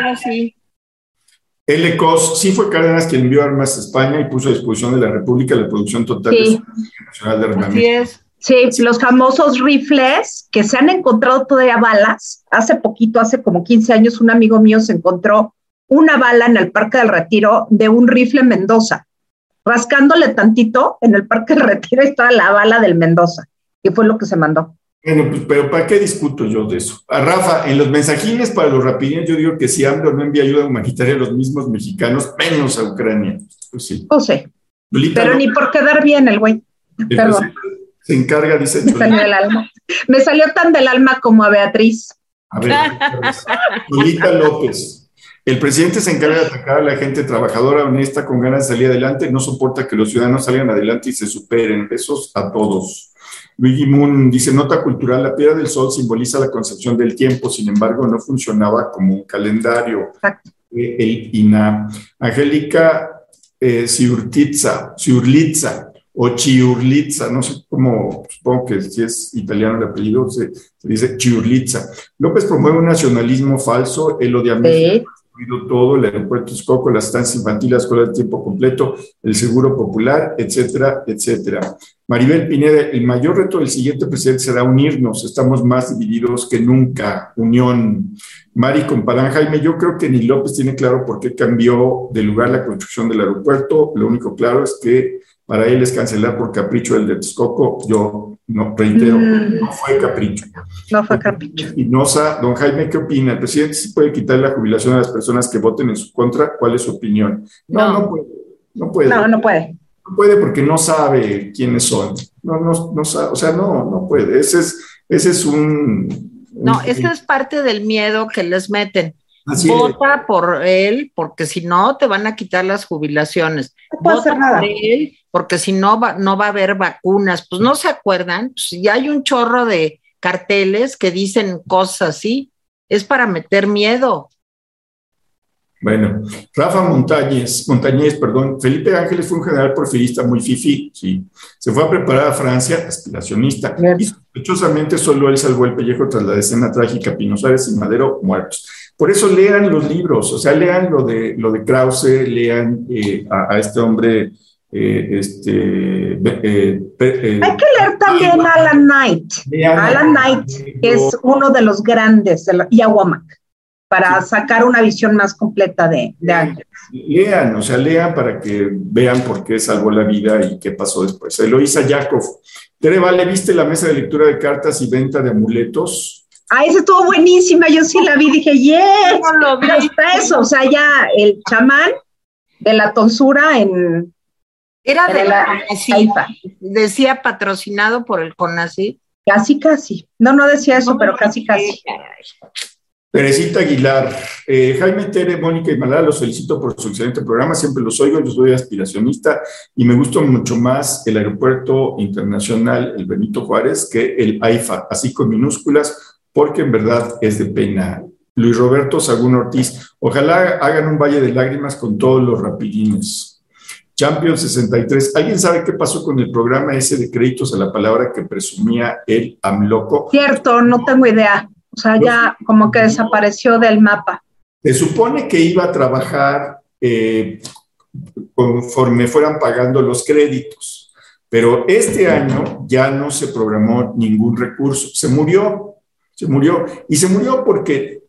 El ECOS, sí fue Cárdenas quien envió armas a España y puso a disposición de la República la producción total de nacional de armamento. Sí, los famosos rifles que se han encontrado todavía balas. Hace poquito, hace como 15 años, un amigo mío se encontró una bala en el Parque del Retiro de un rifle Mendoza. Rascándole tantito, en el Parque del Retiro estaba la bala del Mendoza, que fue lo que se mandó. Bueno, pues, pero ¿para qué discuto yo de eso? A Rafa, en los mensajines para los rapidines, yo digo que si AMLO no envía ayuda humanitaria a los mismos mexicanos, menos a Ucrania. Pues sí. No sé. pero ni por quedar bien el güey. Perdón. Se, encarga, dice. Me salió del alma. Me salió tan del alma como a Beatriz. A ver, Lolita López. El presidente se encarga de atacar a la gente trabajadora, honesta, con ganas de salir adelante. No soporta que los ciudadanos salgan adelante y se superen. Besos a todos. Luigi Moon dice, nota cultural, la piedra del sol simboliza la concepción del tiempo, sin embargo, no funcionaba como un calendario. Eh, el INA. Angélica eh, Ciurtitza, o Chiurlitza, no sé cómo, supongo que si es italiano el apellido, se, dice Chiurlitza. López promueve un nacionalismo falso, el odiamiento todo, el aeropuerto Escoco, las estancias infantiles, la escuela de tiempo completo, el seguro popular, etcétera, etcétera. Maribel Pineda, el mayor reto del siguiente presidente será unirnos, estamos más divididos que nunca, unión. Mari Compadán, Jaime, yo creo que ni López tiene claro por qué cambió de lugar la construcción del aeropuerto, lo único claro es que para él es cancelar por capricho el de Texcoco. Yo no reitero, mm. no fue capricho. No fue capricho. Espinosa, don Jaime, ¿qué opina? ¿El presidente sí puede quitar la jubilación a las personas que voten en su contra? ¿Cuál es su opinión? No, no, puede. No puede. No, no puede. No puede porque no sabe quiénes son. No, no, no sabe, o sea, no, no puede. Ese es, ese es un. No, ese es parte del miedo que les meten. Vota por él, porque si no te van a quitar las jubilaciones. No puede hacer nada. por él, porque si no va, no va a haber vacunas. Pues no se acuerdan, pues ya hay un chorro de carteles que dicen cosas así. Es para meter miedo. Bueno, Rafa Montañez, Montañez, perdón, Felipe Ángeles fue un general porfirista muy fifi, sí. Se fue a preparar a Francia, aspiracionista, y sospechosamente solo él salvó el pellejo tras la escena trágica, Pino Suárez y Madero muertos. Por eso lean los libros, o sea, lean lo de, lo de Krause, lean eh, a, este hombre eh, este, eh, Hay que leer también Alan Knight. Alan Knight es uno de los grandes, y Aguamac, para sacar una visión más completa de, de Ángeles. Lean, o sea, lean para que vean por qué salvó la vida y qué pasó después. Eloisa Yakov. Tere, Vale, ¿viste la mesa de lectura de cartas y venta de amuletos? Ah, esa estuvo buenísima, yo sí la vi, dije, yes, lo los pesos, o sea, ya el chamán de la tonsura en... Era de la, decía patrocinado por el CONACYT. Casi, casi. No, no decía eso, pero casi, casi. Teresita Aguilar, eh, Jaime Tere, Mónica y Malala, los felicito por su excelente programa, siempre los oigo, yo soy aspiracionista y me gusta mucho más el Aeropuerto Internacional, el Benito Juárez, que el AIFA, así con minúsculas, porque en verdad es de pena. Luis Roberto Sagún Ortiz, ojalá hagan un valle de lágrimas con todos los rapidines. Champion 63, ¿alguien sabe qué pasó con el programa ese de créditos a la palabra que presumía el AMLOCO? Cierto, no tengo idea. O sea, ya como que desapareció del mapa. Se supone que iba a trabajar eh, conforme fueran pagando los créditos, pero este año ya no se programó ningún recurso. Se murió, se murió. Y se murió porque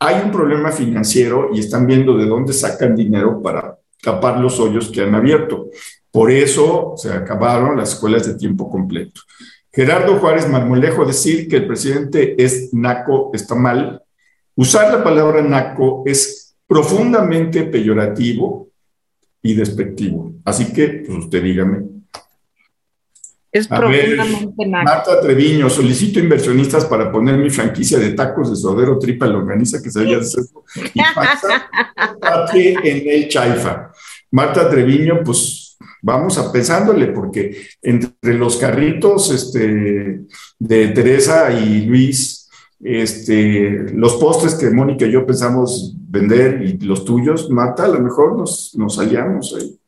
hay un problema financiero y están viendo de dónde sacan dinero para tapar los hoyos que han abierto. Por eso se acabaron las escuelas de tiempo completo. Gerardo Juárez Marmolejo, decir que el presidente es naco está mal. Usar la palabra naco es profundamente peyorativo y despectivo. Así que, pues usted dígame, es profundamente Marta Treviño, solicito inversionistas para poner mi franquicia de tacos de sodero tripa organiza que se haya y pasa en el Chaifa. Marta Treviño, pues vamos a pensándole, porque entre los carritos este, de Teresa y Luis, este, los postres que Mónica y yo pensamos vender y los tuyos, Marta, a lo mejor nos, nos hallamos ahí.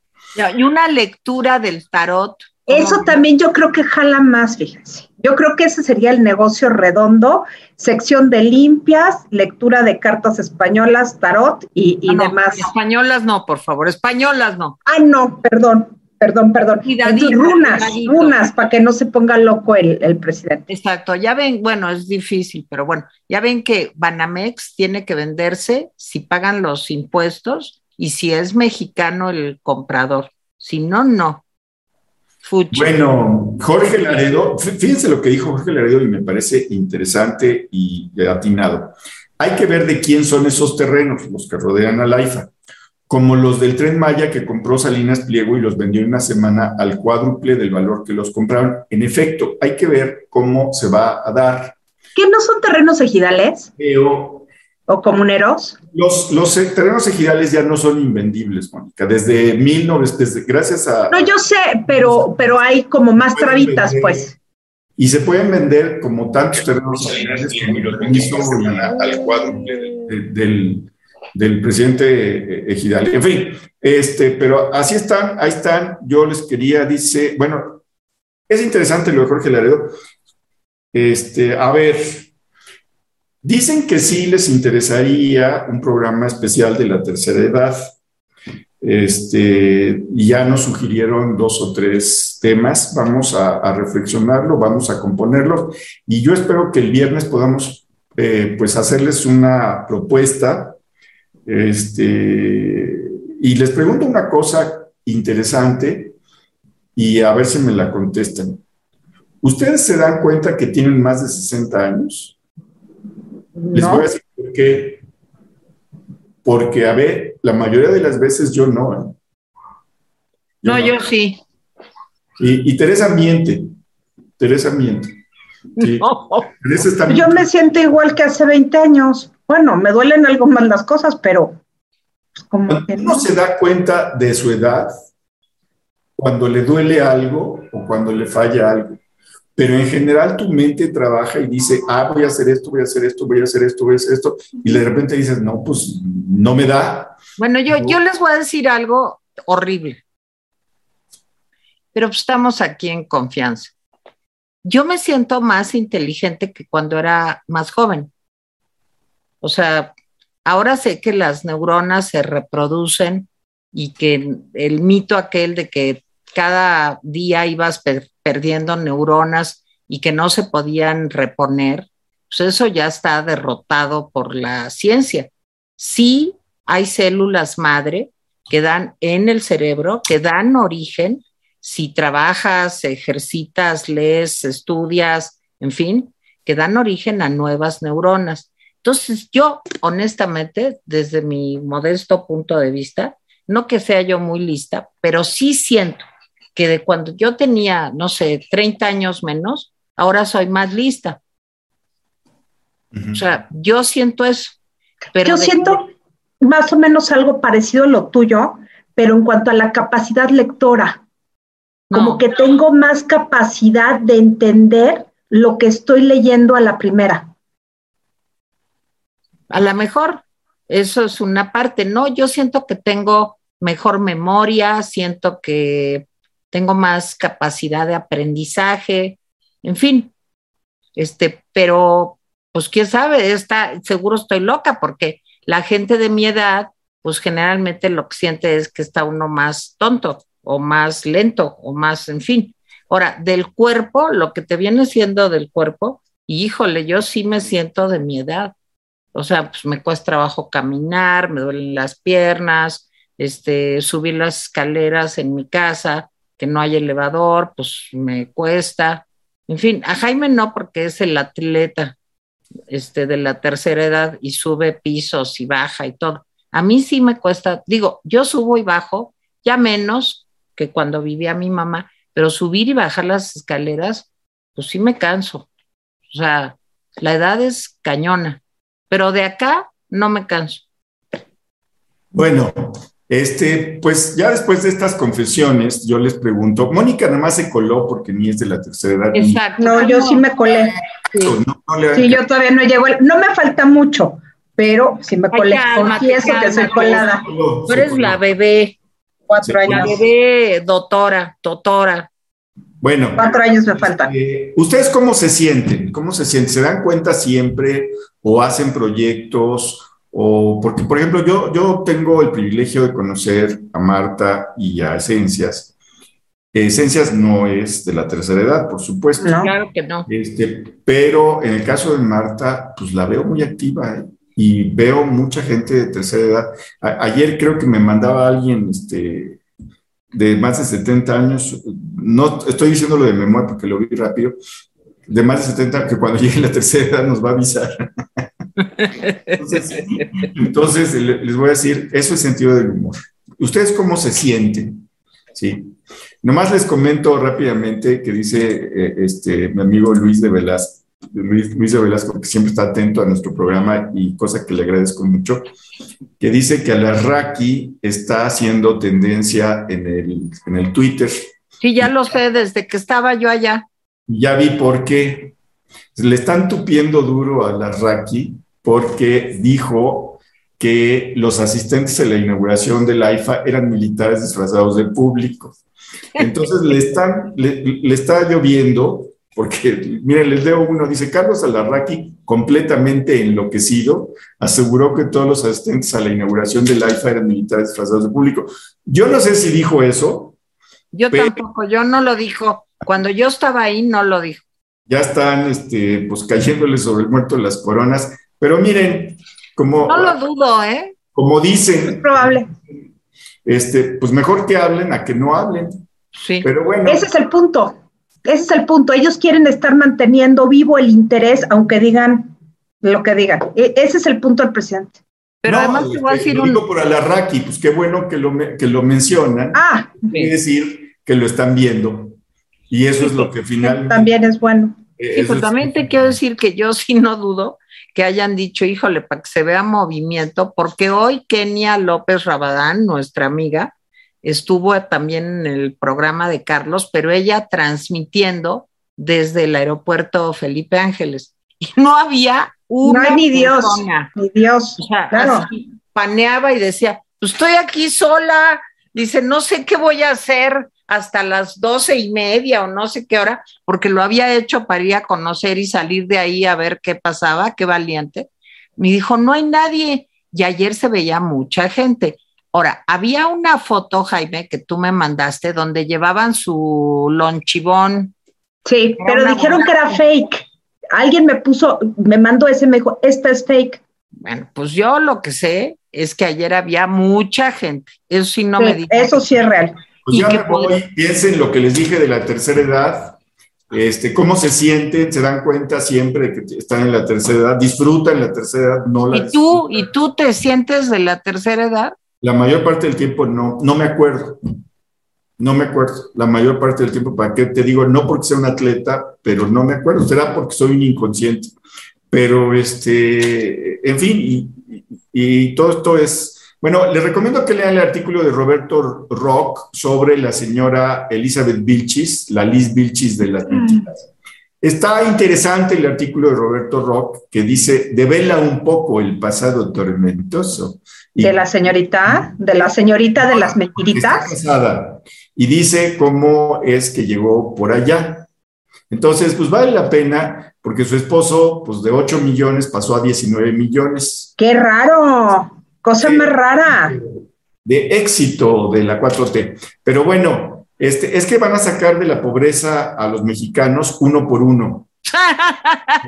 Y una lectura del tarot. Eso también yo creo que jala más, fíjense. Yo creo que ese sería el negocio redondo, sección de limpias, lectura de cartas españolas, tarot y, y Ah, no, demás. Españolas no, por favor, españolas no. Ah, no, perdón, perdón, perdón. Entonces, runas, cuidadito. runas, para que no se ponga loco el, el presidente. Exacto, ya ven, bueno, es difícil, pero bueno, ya ven que Banamex tiene que venderse si pagan los impuestos y si es mexicano el comprador. Si no, no. Fuchi. Bueno, Jorge Laredo, fí- fíjense lo que dijo Jorge Laredo y me parece interesante y atinado. Hay que ver de quién son esos terrenos, los que rodean al AIFA, como los del tren Maya que compró Salinas Pliego y los vendió en una semana al cuádruple del valor que los compraron. En efecto, hay que ver cómo se va a dar. ¿Qué no son terrenos ejidales Pero o comuneros? los, los terrenos ejidales ya no son invendibles, Mónica. Desde 1900, desde, gracias a... No, yo sé, pero, pero hay como más trabitas, pues. Y se pueden vender como tantos terrenos ejidales como la- al cuádruple de- del, del presidente eh, ejidal. En fin, este, pero así están, ahí están. Yo les quería, dice, bueno, es interesante lo de Jorge Laredo. Este, a ver, dicen que sí les interesaría un programa especial de la tercera edad. Este, ya nos sugirieron dos o tres temas, vamos a, a reflexionarlo, vamos a componerlo y yo espero que el viernes podamos eh, pues hacerles una propuesta. Este, y les pregunto una cosa interesante y a ver si me la contestan. ¿Ustedes se dan cuenta que tienen más de 60 años? Les voy a decir por qué. Porque, a ver, la mayoría de las veces yo no. ¿eh? no, yo sí. Y, y Teresa miente. Teresa miente. Sí, No. Teresa está Yo me siento igual que hace 20 años. Bueno, me duelen algo más las cosas, pero pues, como que uno no. se da cuenta de su edad, cuando le duele algo o cuando le falla algo. Pero en general tu mente trabaja y dice, ah, voy a hacer esto, voy a hacer esto, voy a hacer esto, voy a hacer esto. Y de repente dices, no, pues no me da. Bueno, yo, yo les voy a decir algo horrible. Pero estamos aquí en confianza. Yo me siento más inteligente que cuando era más joven. O sea, ahora sé que las neuronas se reproducen y que el mito aquel de que cada día ibas per- perdiendo neuronas y que no se podían reponer, pues eso ya está derrotado por la ciencia. Sí hay células madre que dan en el cerebro, que dan origen, si trabajas, ejercitas, lees, estudias, en fin, que dan origen a nuevas neuronas. Entonces, yo, honestamente, desde mi modesto punto de vista, no que sea yo muy lista, pero sí siento que de cuando yo tenía, no sé, 30 años menos, ahora soy más lista. O sea, yo siento eso. Pero Yo de- siento más o menos algo parecido a lo tuyo, pero en cuanto a la capacidad lectora, como No. que tengo más capacidad de entender lo que estoy leyendo a la primera. A lo mejor eso es una parte, ¿no? Yo siento que tengo mejor memoria, siento que tengo más capacidad de aprendizaje, en fin, este, pero pues quién sabe, está, seguro estoy loca porque la gente de mi edad, pues generalmente lo que siente es que está uno más tonto o más lento o más, en fin. Ahora, del cuerpo, lo que te viene siendo del cuerpo, híjole, yo sí me siento de mi edad. O sea, pues me cuesta trabajo caminar, me duelen las piernas, este, subir las escaleras en mi casa, que no hay elevador, pues me cuesta. En fin, a Jaime no, porque es el atleta este, de la tercera edad y sube pisos y baja y todo. A mí sí me cuesta, digo, yo subo y bajo, ya menos que cuando vivía mi mamá, pero subir y bajar las escaleras, pues sí me canso. O sea, la edad es cañona, pero de acá no me canso. Bueno, este, pues ya después de estas confesiones, yo les pregunto, Mónica nada más se coló porque ni es de la tercera edad. Exacto. No, yo sí me colé. Sí. no- no le- Sí, yo todavía no llego. No me falta mucho, pero sí me Ay, colé. Confieso que soy colada. coló, Tú eres la bebé. Cuatro años. La bebé, doctora, doctora. Bueno, Cuatro años me faltan. eh, ¿ustedes cómo se sienten? ¿Cómo se sienten? ¿Se dan cuenta siempre o hacen proyectos? O porque, por ejemplo, yo, yo tengo el privilegio de conocer a Marta y a Esencias. Esencias no es de la tercera edad, por supuesto. No. Claro que no. Este, pero en el caso de Marta, pues la veo muy activa ¿eh? y veo mucha gente de tercera edad. A- ayer creo que me mandaba alguien este, de más de 70 años, no estoy diciéndolo de memoria porque lo vi rápido, de más de 70 que cuando llegue la tercera edad nos va a avisar. Entonces, entonces, le- les voy a decir, eso es sentido del humor. ¿Ustedes cómo se sienten? Sí. Nomás les comento rápidamente que dice eh, este, mi amigo Luis de Velasco, Luis, Luis de Velasco, que siempre está atento a nuestro programa y cosa que le agradezco mucho, que dice que Alarraqui está haciendo tendencia en el, en el Twitter. Sí, ya lo sé desde que estaba yo allá. Ya vi por qué. Le están tupiendo duro a Alarraqui porque dijo que los asistentes a la inauguración del AIFA eran militares disfrazados de público. Entonces le, están, le, le está lloviendo, porque, miren, les leo uno, dice, Carlos Alarraqui, completamente enloquecido, aseguró que todos los asistentes a la inauguración del AIFA eran militares disfrazados de público. Yo no sé si dijo eso, Yo Pero- tampoco, yo no lo dijo. Cuando yo estaba ahí, no lo dijo. Ya están este, pues cayéndole sobre el muerto las coronas, pero miren, como, No lo dudo, ¿eh? como Es dicen, probable. este, pues mejor que hablen a que no hablen, Sí. pero bueno. Ese es el punto. Ese es el punto. Ellos quieren estar manteniendo vivo el interés, aunque digan lo que digan. E- ese es el punto del presidente. Pero No, además te voy a decir lo un. digo por Alarraqui, pues qué bueno que lo, me- que lo mencionan, Ah, quiere decir que lo están viendo, y eso es lo que finalmente... también es bueno. Eh, Sí, pues también te quiero decir que yo sí no dudo que hayan dicho, híjole, para que se vea movimiento, porque hoy Kenia López Rabadán, nuestra amiga, estuvo también en el programa de Carlos, pero ella transmitiendo desde el aeropuerto Felipe Ángeles. Y no había una No hay ni Dios. persona. Mi Dios. O sea, Claro. así paneaba y decía, pues estoy aquí sola, dice, no sé qué voy a hacer hasta las doce y media o no sé qué hora, porque lo había hecho para ir a conocer y salir de ahí a ver qué pasaba, qué valiente. Me dijo, no hay nadie. Y ayer se veía mucha gente. Ahora, había una foto, Jaime, que tú me mandaste, donde llevaban su lonchibón. Sí, Era pero dijeron que era fake. Alguien me puso, me mandó ese, me dijo, esta es fake. Bueno, pues yo lo que sé es que ayer había mucha gente. Eso sí no Sí, me dijo. eso sí es real. Pues y ya que me voy, piensen lo que les dije de la tercera edad, este, cómo se sienten, se dan cuenta siempre de que están en la tercera edad, disfrutan la tercera edad, no la ¿Y tú, disfrutan. ¿Y tú te sientes de la tercera edad? La mayor parte del tiempo no, no me acuerdo. No me acuerdo. La mayor parte del tiempo, ¿para qué te digo? No porque sea un atleta, pero no me acuerdo. Será porque soy un inconsciente. Pero, este, en fin, y, y- todo esto es... Bueno, les recomiendo que lean el artículo de Roberto Rock sobre la señora Elizabeth Vilchis, la Liz Vilchis de las mentiras. Está interesante el artículo de Roberto Rock que dice, devela un poco el pasado tormentoso. Y- De la señorita, de la señorita de las mentiritas. y dice cómo es que llegó por allá. Entonces, pues vale la pena porque su esposo, pues de 8 millones pasó a 19 millones Qué raro. Cosa más rara. de éxito de la 4T. Pero bueno, este, es que van a sacar de la pobreza a los mexicanos uno por uno.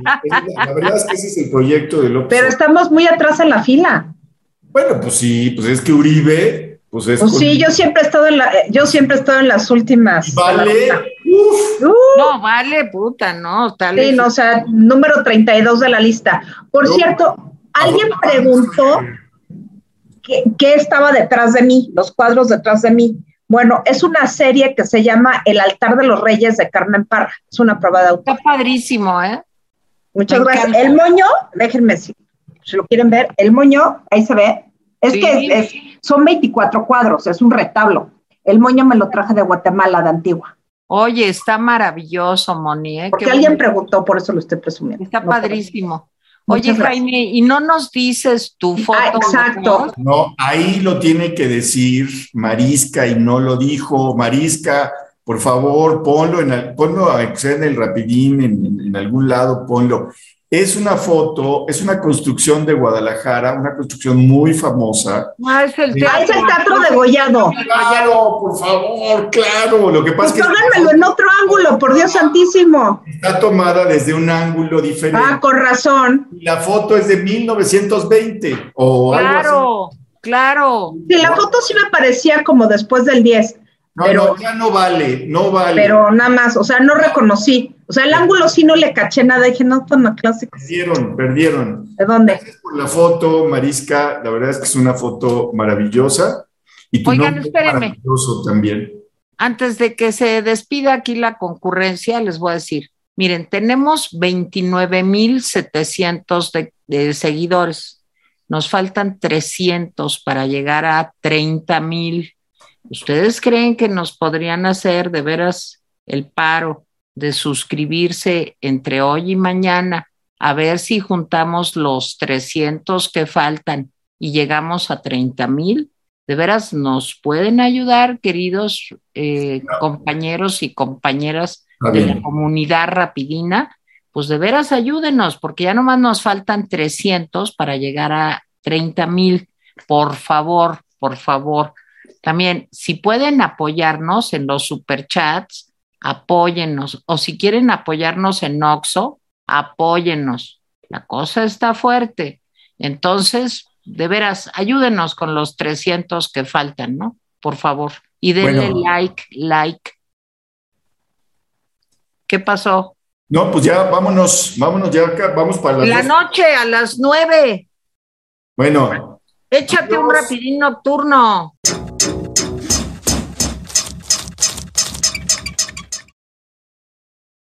La verdad es que ese es el proyecto de López. Pero estamos muy atrás en la fila. Bueno, pues sí, pues es que Uribe, pues es... Pues sí, yo siempre he estado en la, eh, yo siempre he estado en las últimas. Vale, uf, Uh, No, vale, puta, no, tal sí, no, o sea, número 32 de la lista. Por No. cierto, alguien preguntó qué, qué estaba detrás de mí, los cuadros detrás de mí. Bueno, es una serie que se llama El altar de los reyes de Carmen Parra. Es una prueba de autor. Está padrísimo, ¿eh? Muchas Me gracias. encanta. El moño, déjenme si, si lo quieren ver, el moño, ahí se ve. Es Sí. que es- es- son 24 cuadros, es un retablo. El moño me lo traje de Guatemala, de Antigua. Oye, está maravilloso, Moni, ¿eh? Porque Qué alguien bonito. preguntó, por eso lo estoy presumiendo. Está No, padrísimo. Oye, Jaime, ¿y no nos dices tu ah, foto? exacto. No, ahí lo tiene que decir Marisca y no lo dijo. Marisca, por favor, ponlo en, ponlo en el rapidín, en, en algún lado, ponlo. Es una foto, es una construcción de Guadalajara, una construcción muy famosa. Ah, es el teatro, ah, es el teatro de Gollado. Claro, por favor, claro. Lo que pasa es que. En otro ángulo, por Dios santísimo. Está tomada desde un ángulo diferente. Ah, con razón. La foto es de 1920 o claro, algo así. Claro, Sí, la foto sí me parecía como después del 10. No, no, ya no vale, no vale. Pero nada más, o sea, no reconocí. O sea, el ángulo sí no le caché nada, dije, no, pues no, clásico. Perdieron, perdieron. ¿De dónde? Gracias por la foto, Marisca, la verdad es que es una foto maravillosa. Y tu Oigan, espérenme. maravilloso también. Antes de que se despida aquí la concurrencia, les voy a decir, miren, tenemos 29,700 de, de seguidores. Nos faltan 300 para llegar a 30,000. ¿Ustedes creen que nos podrían hacer de veras el paro de suscribirse entre hoy y mañana a ver si juntamos los 300 que faltan y llegamos a 30 mil? ¿De veras nos pueden ayudar, queridos eh, compañeros y compañeras de la comunidad rapidina? Pues de veras ayúdenos, porque ya nomás nos faltan 300 para llegar a 30 mil. Por favor, por favor. También, si pueden apoyarnos en los superchats, apóyennos. O si quieren apoyarnos en Oxo, apóyennos. La cosa está fuerte. Entonces, de veras, ayúdenos con los 300 que faltan, ¿no? Por favor. Y denle like, like. ¿Qué pasó? No, pues ya vámonos, vámonos ya acá, vamos para las La noche a las nueve. Bueno. Échate un rapidín nocturno.